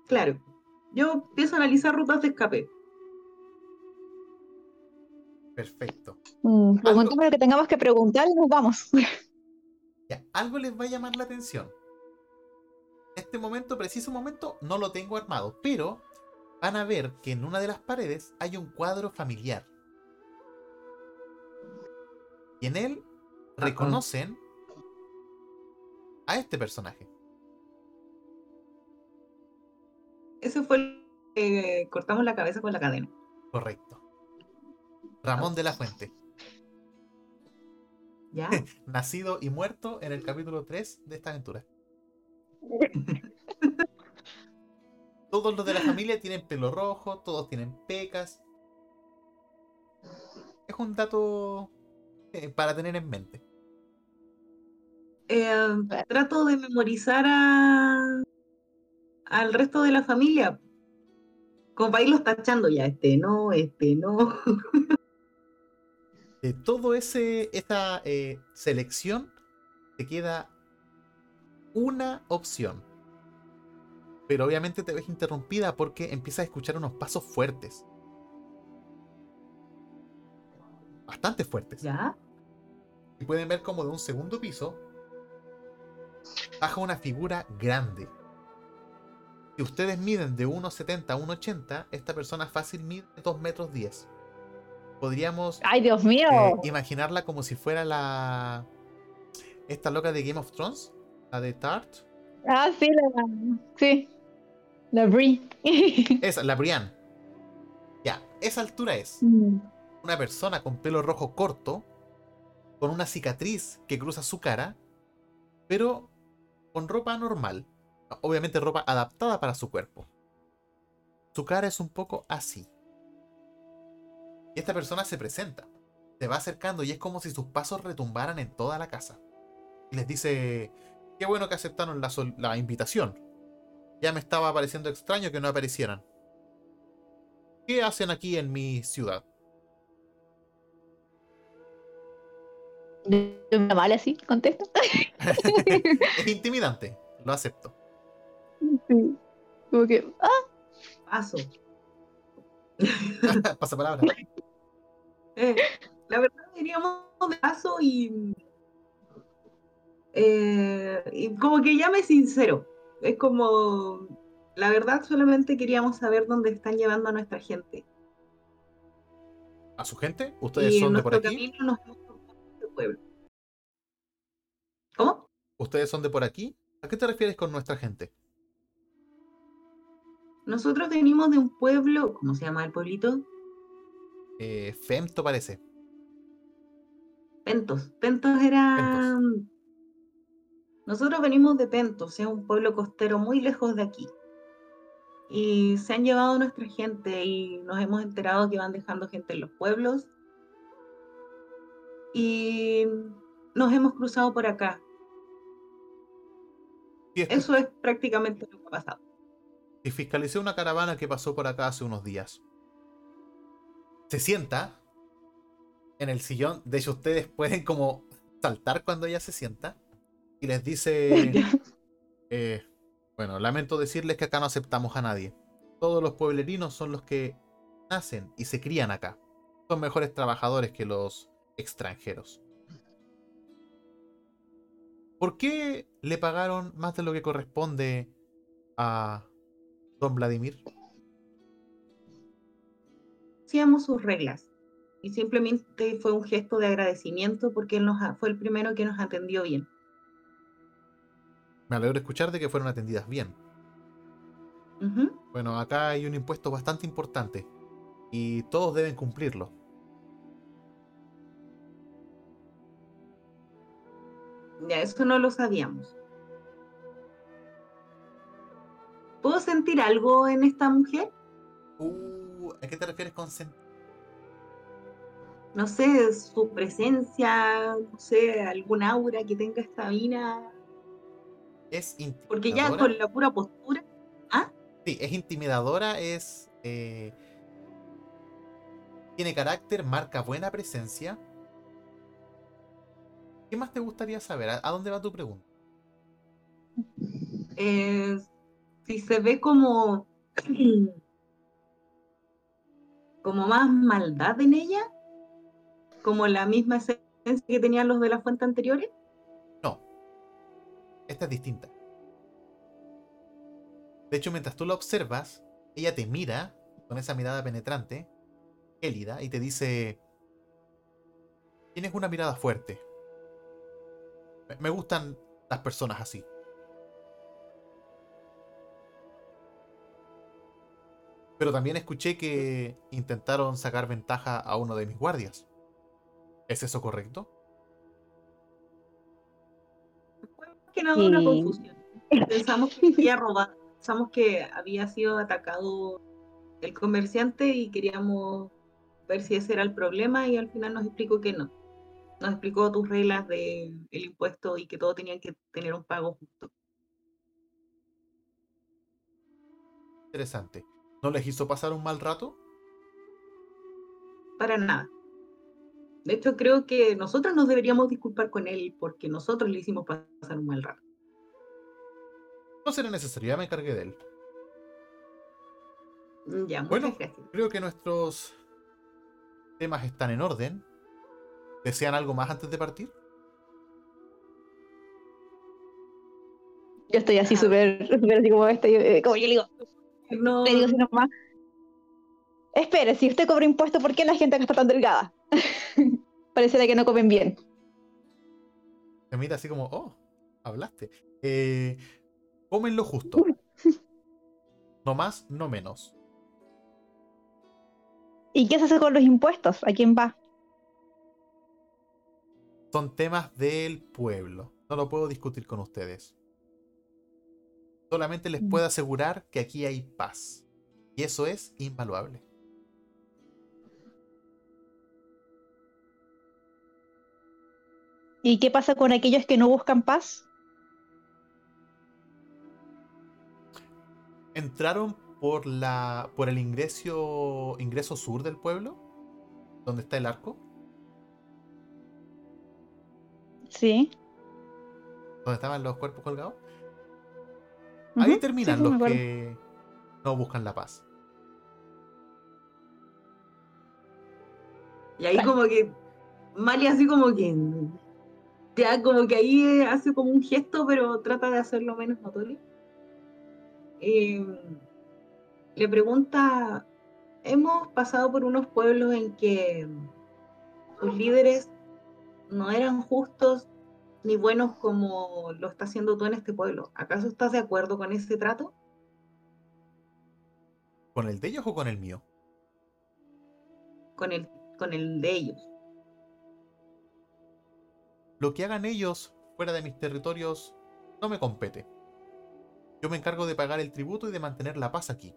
Claro. Yo empiezo a analizar rutas de escape. Perfecto. Mm, Preguntemos lo que tengamos que preguntar y nos vamos. Ya, algo les va a llamar la atención. Este momento, preciso momento, no lo tengo armado, pero van a ver que en una de las paredes hay un cuadro familiar. Y en él reconocen a este personaje. Ese fue el que cortamos la cabeza con la cadena. Correcto. Ramón de la Fuente, ¿Ya? nacido y muerto en el capítulo 3 de esta aventura. Todos los de la familia tienen pelo rojo, todos tienen pecas. Es un dato eh, para tener en mente. Eh, trato de memorizar a, al resto de la familia. Como para irlos tachando ya, este no, este no. De todo ese esta eh, selección te queda una opción. Pero obviamente te ves interrumpida porque empiezas a escuchar unos pasos fuertes. Bastante fuertes. ¿Ya? Y pueden ver como de un segundo piso baja una figura grande. Si ustedes miden de 1,70 a 1,80, esta persona fácil mide 2 metros 10. Podríamos Ay, Dios mío. eh, imaginarla como si fuera la. Esta loca de Game of Thrones, la de Tart. Ah, sí, la, sí. La Brie. Esa, la Brienne. Ya, esa altura es Mm. una persona con pelo rojo corto, con una cicatriz que cruza su cara, pero con ropa normal. Obviamente ropa adaptada para su cuerpo. Su cara es un poco así. Y esta persona se presenta. Se va acercando y es como si sus pasos retumbaran en toda la casa. Y les dice, qué bueno que aceptaron la, sol- la invitación. Ya me estaba pareciendo extraño que no aparecieran. ¿Qué hacen aquí en mi ciudad? De una mala así, contesta. es intimidante, lo acepto. Sí. Como que, ah, Paso. Pasa palabra. Eh, la verdad diríamos de paso y, eh, y como que llame sincero. Es como, la verdad solamente queríamos saber dónde están llevando a nuestra gente. ¿A su gente? ¿Ustedes y son de por aquí? nos. ¿Cómo? ¿Ustedes son de por aquí? ¿A qué te refieres con nuestra gente? Nosotros venimos de un pueblo, ¿cómo se llama el pueblito? Eh, Femto parece. Pentos. Pentos era... Nosotros venimos de Pentos, es un pueblo costero muy lejos de aquí. Y se han llevado nuestra gente y nos hemos enterado que van dejando gente en los pueblos. Y nos hemos cruzado por acá. Eso es prácticamente lo que ha pasado. Y fiscalicé una caravana que pasó por acá hace unos días. Se sienta en el sillón. De hecho, ustedes pueden como saltar cuando ella se sienta. Y les dice... eh, bueno, lamento decirles que acá no aceptamos a nadie. Todos los pueblerinos son los que nacen y se crían acá. Son mejores trabajadores que los extranjeros. ¿Por qué le pagaron más de lo que corresponde a don Vladimir? Hacíamos sus reglas. Y simplemente fue un gesto de agradecimiento porque él nos fue el primero que nos atendió bien. Me alegro escuchar de que fueron atendidas bien. Bueno, acá hay un impuesto bastante importante y todos deben cumplirlo. Ya, eso no lo sabíamos. ¿Puedo sentir algo en esta mujer? Uh, ¿a qué te refieres con sen- No sé, su presencia, no sé, algún aura que tenga esta mina. Es Porque ya con la pura postura. Sí, es intimidadora, es... eh, tiene carácter, marca buena presencia. ¿Qué más te gustaría saber? ¿A, a dónde va tu pregunta? eh, si se ve como. como más maldad en ella. Como la misma esencia que tenían los de la fuente anteriores. Esta es distinta. De hecho, mientras tú la observas, ella te mira con esa mirada penetrante, gélida, y te dice: Tienes una mirada fuerte. Me gustan las personas así. Pero también escuché que intentaron sacar ventaja a uno de mis guardias. ¿Es eso correcto? Que nada una Sí. confusión. Pensamos que había robado, pensamos que había sido atacado el comerciante y queríamos ver si ese era el problema y al final nos explicó que no. Nos explicó tus reglas del impuesto y que todos tenían que tener un pago justo. Interesante. ¿No les hizo pasar un mal rato? Para nada. De hecho, creo que nosotros nos deberíamos disculpar con él porque nosotros le hicimos pasar un mal rato. No será necesario, ya me encargué de él. Ya, muchas Bueno. gracias. Creo que nuestros temas están en orden. ¿Desean algo más antes de partir? Yo estoy así súper, súper así como estoy, eh, como yo le digo, No, le digo así nomás. Espere, si usted cobra impuestos, ¿por qué la gente acá está tan delgada? Pareciera que no comen bien. Se mira así como, oh, hablaste. Eh, comen lo justo. No más, no menos. ¿Y qué se hace con los impuestos? ¿A quién va? Son temas del pueblo. No lo puedo discutir con ustedes. Solamente les Mm. puedo asegurar que aquí hay paz. Y eso es invaluable. ¿Y qué pasa con aquellos que no buscan paz? Entraron por la. por el ingreso. ingreso sur del pueblo. Donde está el arco. Sí. Donde estaban los cuerpos colgados. Ahí terminan sí, sí, me los que no buscan la paz. Y ahí como que Mali así como que ya como que ahí eh, hace como un gesto, pero trata de hacerlo menos notorio. Eh, le pregunta, hemos pasado por unos pueblos en que sus líderes no eran justos ni buenos como lo está haciendo tú en este pueblo. ¿Acaso estás de acuerdo con ese trato? ¿Con el de ellos o con el mío? Con el, con el de ellos. Lo que hagan ellos fuera de mis territorios no me compete. Yo me encargo de pagar el tributo y de mantener la paz aquí.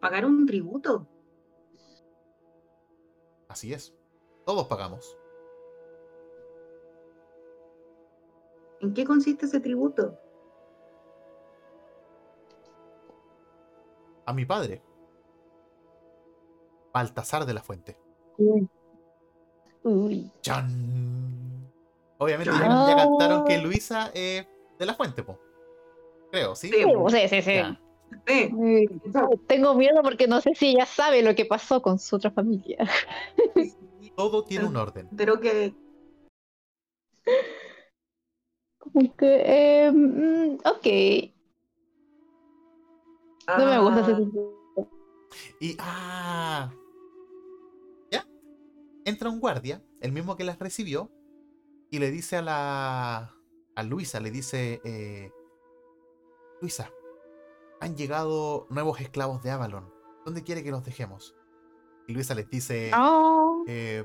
¿Pagar un tributo? Así es. Todos pagamos. ¿En qué consiste ese tributo? A mi padre. Baltasar de la Fuente. Uy. ¡Chan! Obviamente ya, cantaron que Luisa es de la Fuente, po. Creo, ¿sí? Sí. Sí, sí, sí. Tengo miedo porque no sé si ella sabe lo que pasó con su otra familia. Todo tiene un orden. Pero que Como que, eh, mm, ok. No me gusta ese ah, tipo. Y. ¡Ah! Entra un guardia, el mismo que las recibió, y le dice a la. A Luisa, le dice. eh, Luisa, han llegado nuevos esclavos de Avalon. ¿Dónde quiere que los dejemos? Y Luisa les dice. Oh, eh,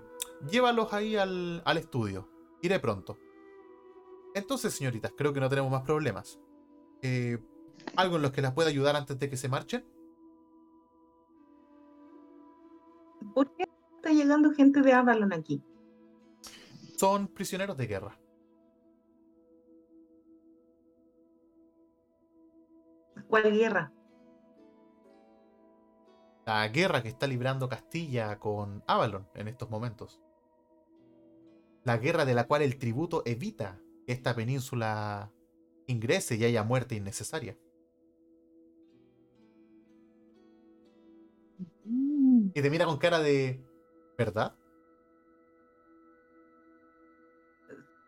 llévalos ahí al, al estudio. Iré pronto. Entonces, señoritas, creo que no tenemos más problemas. Eh, ¿Algo en los que las pueda ayudar antes de que se marchen? ¿por qué está llegando gente de Avalon aquí? Son prisioneros de guerra. ¿Cuál guerra? La guerra que está librando Castilla con Avalon en estos momentos. La guerra de la cual el tributo evita que esta península ingrese y haya muerte innecesaria. mm. Y te mira con cara de... ¿Verdad?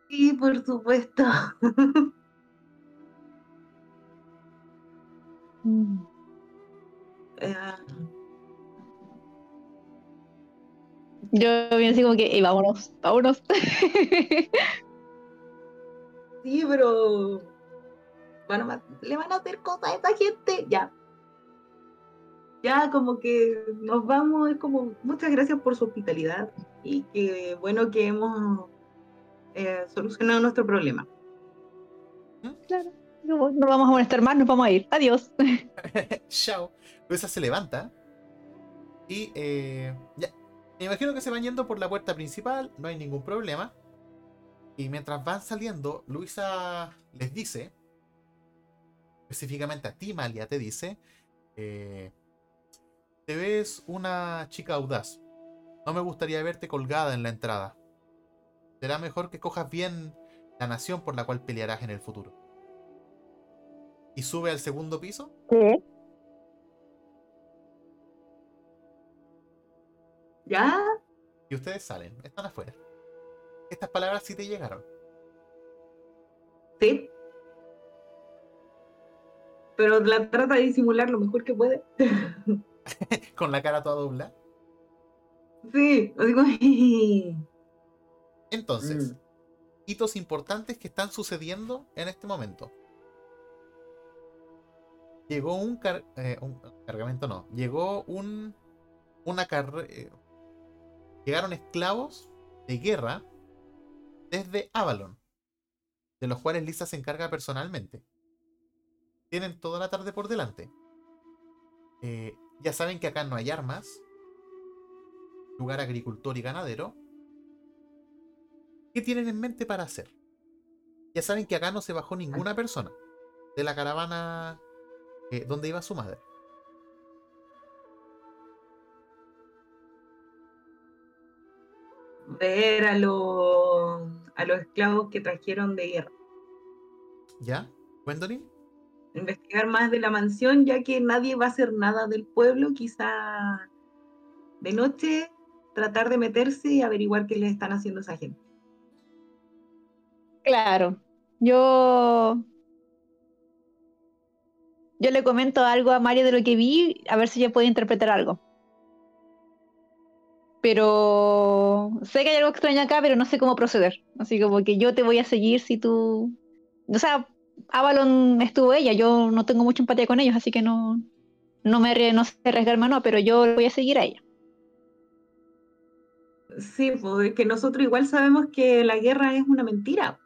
Sí, por supuesto. Mm. Eh, Yo bien así como que, "Ey, vámonos, vámonos. sí, pero van a ma- le van a hacer cosas a esa gente. Ya. Ya como que nos vamos, es como muchas gracias por su hospitalidad y que bueno que hemos eh, solucionado nuestro problema. Claro, no, no vamos a molestar más, nos vamos a ir. Adiós. Chao. Luisa se levanta. Y eh, ya. Me imagino que se van yendo por la puerta principal. No hay ningún problema. Y mientras van saliendo, Luisa les dice. Específicamente a ti, Malia, te dice. eh, te ves una chica audaz. No me gustaría verte colgada en la entrada. Será mejor que cojas bien la nación por la cual pelearás en el futuro. Y sube al segundo piso ¿Qué? ¿Ya? y ustedes salen, están afuera. Estas palabras sí te llegaron. Sí. Pero la trata de disimular lo mejor que puede. Con la cara toda doblada. Sí, así como... Entonces, Mm. hitos importantes que están sucediendo en este momento. Llegó un, car- eh, un cargamento, no. Llegó un. Una carre- Llegaron esclavos de guerra desde Avalon, de los cuales Lisa se encarga personalmente. Tienen toda la tarde por delante. Eh, ya saben que acá no hay armas. Lugar agricultor y ganadero. ¿Qué tienen en mente para hacer? Ya saben que acá no se bajó ninguna persona de la caravana eh, donde iba su madre. Ver a, los a los esclavos que trajeron de guerra. ¿Ya? ¿Gwendolyn? Investigar más de la mansión, ya que nadie va a hacer nada del pueblo, quizá de noche tratar de meterse y averiguar qué les están haciendo a esa gente. Claro. Yo. Yo le comento algo a Mario de lo que vi, a ver si ella puede interpretar algo. Pero sé que hay algo extraño acá, pero no sé cómo proceder. Así como que yo te voy a seguir si tú. O sea, Avalon estuvo ella, yo no tengo mucha empatía con ellos, así que no, no me no sé arriesgarme no, pero yo voy a seguir a ella. Sí, pues que nosotros igual sabemos que la guerra es una mentira.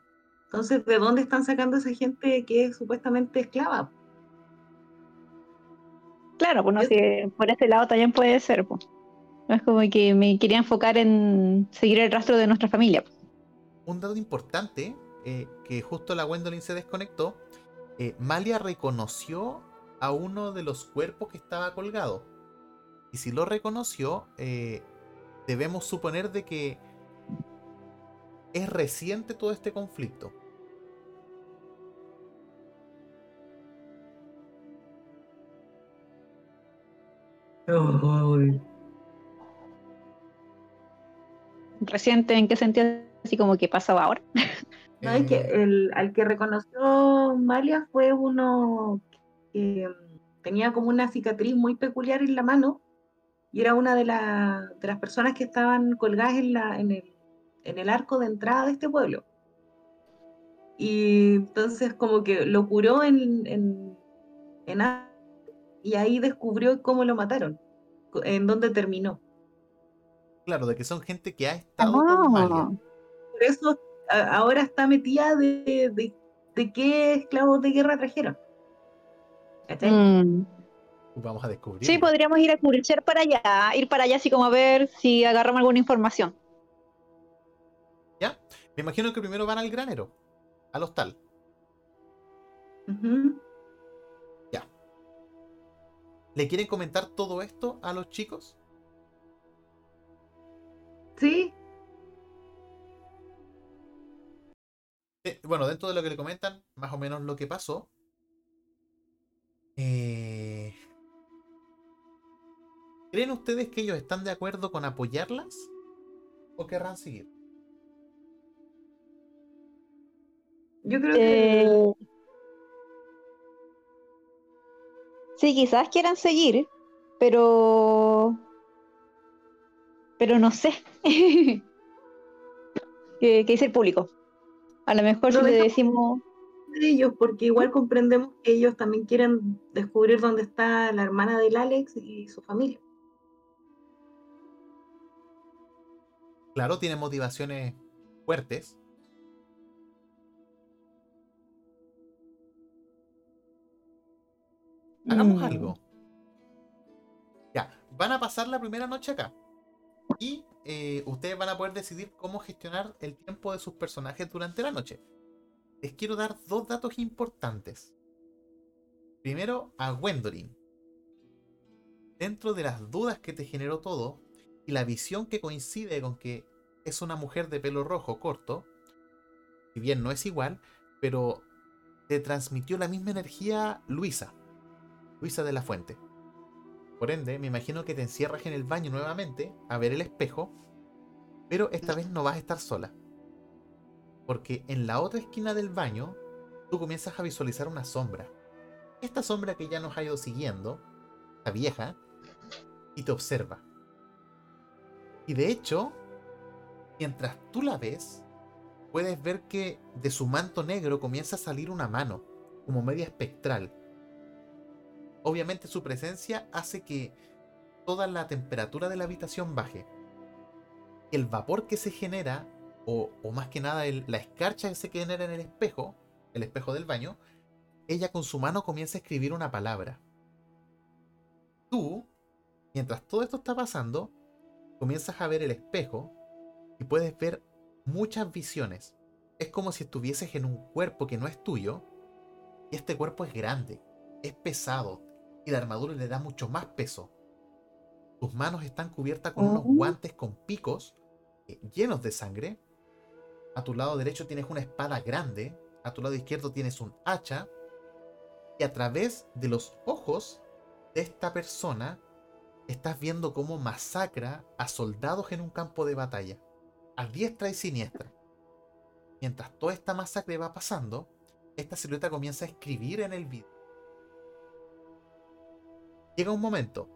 Entonces, ¿de dónde están sacando esa gente que es supuestamente esclava? Claro, pues no sé, por ese lado también puede ser, pues. No es como que me quería enfocar en seguir el rastro de nuestra familia. pues. Un dato importante, eh, que justo la Gwendolyn se desconectó, eh, Malia reconoció a uno de los cuerpos que estaba colgado. Y si lo reconoció, eh, debemos suponer de que es reciente todo este conflicto. Reciente, ¿en qué sentido? Así como que pasaba ahora. No, es que Eh, el, al que reconoció Malia fue uno que mm, tenía como una cicatriz muy peculiar en la mano y era una de, la- de las personas que estaban colgadas en, la, en, el, en el arco de entrada de este pueblo. Y entonces como que lo curó en, en, en y ahí descubrió cómo lo mataron, en dónde terminó. claro, de que son gente que ha estado con Malia. Ah, Por eso a- ahora está metida de, de, de qué esclavos de guerra trajeron. ¿Cachai? mm. Vamos a descubrir. Sí, podríamos ir a curiosear para allá, ir para allá así como a ver si agarramos alguna información. ¿Ya? Me imagino que primero van al granero, al hostal. Ujú. ¿Le quieren comentar todo esto a los chicos? Sí, Eh, bueno, dentro de lo que le comentan, más o menos lo que pasó. Eh, ¿Creen ustedes que ellos están de acuerdo con apoyarlas? ¿O querrán seguir? yo creo que Eh, sí, quizás quieran seguir, pero. Pero no sé. ¿Qué, qué dice el público? A lo mejor No, si le decimos. de ellos, porque igual comprendemos que ellos también quieren descubrir dónde está la hermana del Alex y su familia. Claro, tienen motivaciones fuertes. Hagamos mm, algo. Ya, van a pasar la primera noche acá. Y eh, ustedes van a poder decidir cómo gestionar el tiempo de sus personajes durante la noche. Les quiero dar dos datos importantes. Primero, a Gwendolyn. Dentro de las dudas que te generó todo, y la visión que coincide con que es una mujer de pelo rojo corto, si bien no es igual, pero te transmitió la misma energía Luisa, Luisa de la Fuente. Por ende, me imagino que te encierras en el baño nuevamente a ver el espejo, pero esta vez no vas a estar sola. Porque en la otra esquina del baño, tú comienzas a visualizar una sombra. Esta sombra que ya nos ha ido siguiendo, la vieja, y te observa. Y de hecho, mientras tú la ves, puedes ver que de su manto negro comienza a salir una mano, como media espectral. Obviamente su presencia hace que toda la temperatura de la habitación baje. El vapor que se genera, o, o más que nada la escarcha que se genera en el espejo, el espejo del baño, ella con su mano comienza a escribir una palabra. Tú, mientras todo esto está pasando, comienzas a ver el espejo y puedes ver muchas visiones. Es como si estuvieses en un cuerpo que no es tuyo y este cuerpo es grande. es pesado y la armadura le da mucho más peso. Tus manos están cubiertas con unos Oh. guantes con picos eh, llenos de sangre. A tu lado derecho tienes una espada grande. A tu lado izquierdo tienes un hacha. Y a través de los ojos de esta persona estás viendo cómo masacra a soldados en un campo de batalla. A diestra y siniestra. Mientras toda esta masacre va pasando, esta silueta comienza a escribir en el video. Llega un momento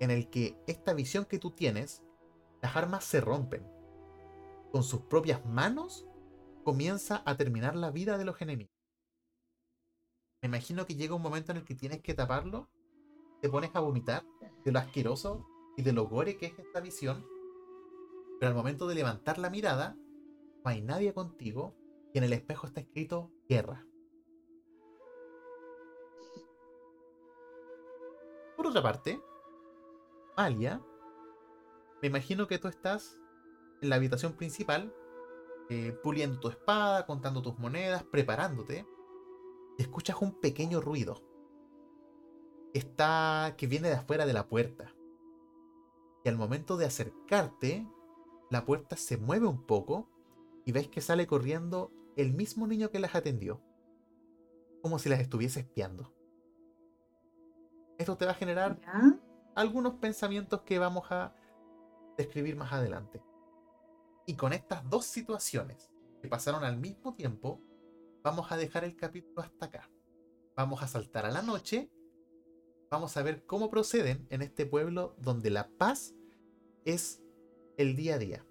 en el que esta visión que tú tienes, las armas se rompen. Con sus propias manos comienza a terminar la vida de los enemigos. Me imagino que llega un momento en el que tienes que taparlo, te pones a vomitar de lo asqueroso y de lo gore que es esta visión, pero al momento de levantar la mirada, no hay nadie contigo y en el espejo está escrito guerra. Otra parte, Malia, me imagino que tú estás en la habitación principal, eh, puliendo tu espada, contando tus monedas, preparándote, y escuchas un pequeño ruido. Está que viene de afuera de la puerta. Y al momento de acercarte, la puerta se mueve un poco y ves que sale corriendo el mismo niño que las atendió. Como si las estuviese espiando. Esto te va a generar ¿Ya? algunos pensamientos que vamos a describir más adelante. Y con estas dos situaciones que pasaron al mismo tiempo, vamos a dejar el capítulo hasta acá. Vamos a saltar a la noche. Vamos a ver cómo proceden en este pueblo donde la paz es el día a día.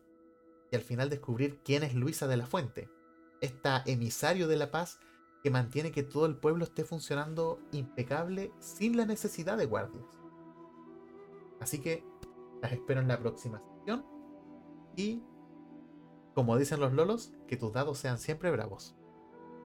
Y al final descubrir quién es Luisa de la Fuente, esta emisario de la paz que mantiene que todo el pueblo esté funcionando impecable sin la necesidad de guardias. Así que las espero en la próxima sesión. Y, como dicen los lolos, que tus dados sean siempre bravos.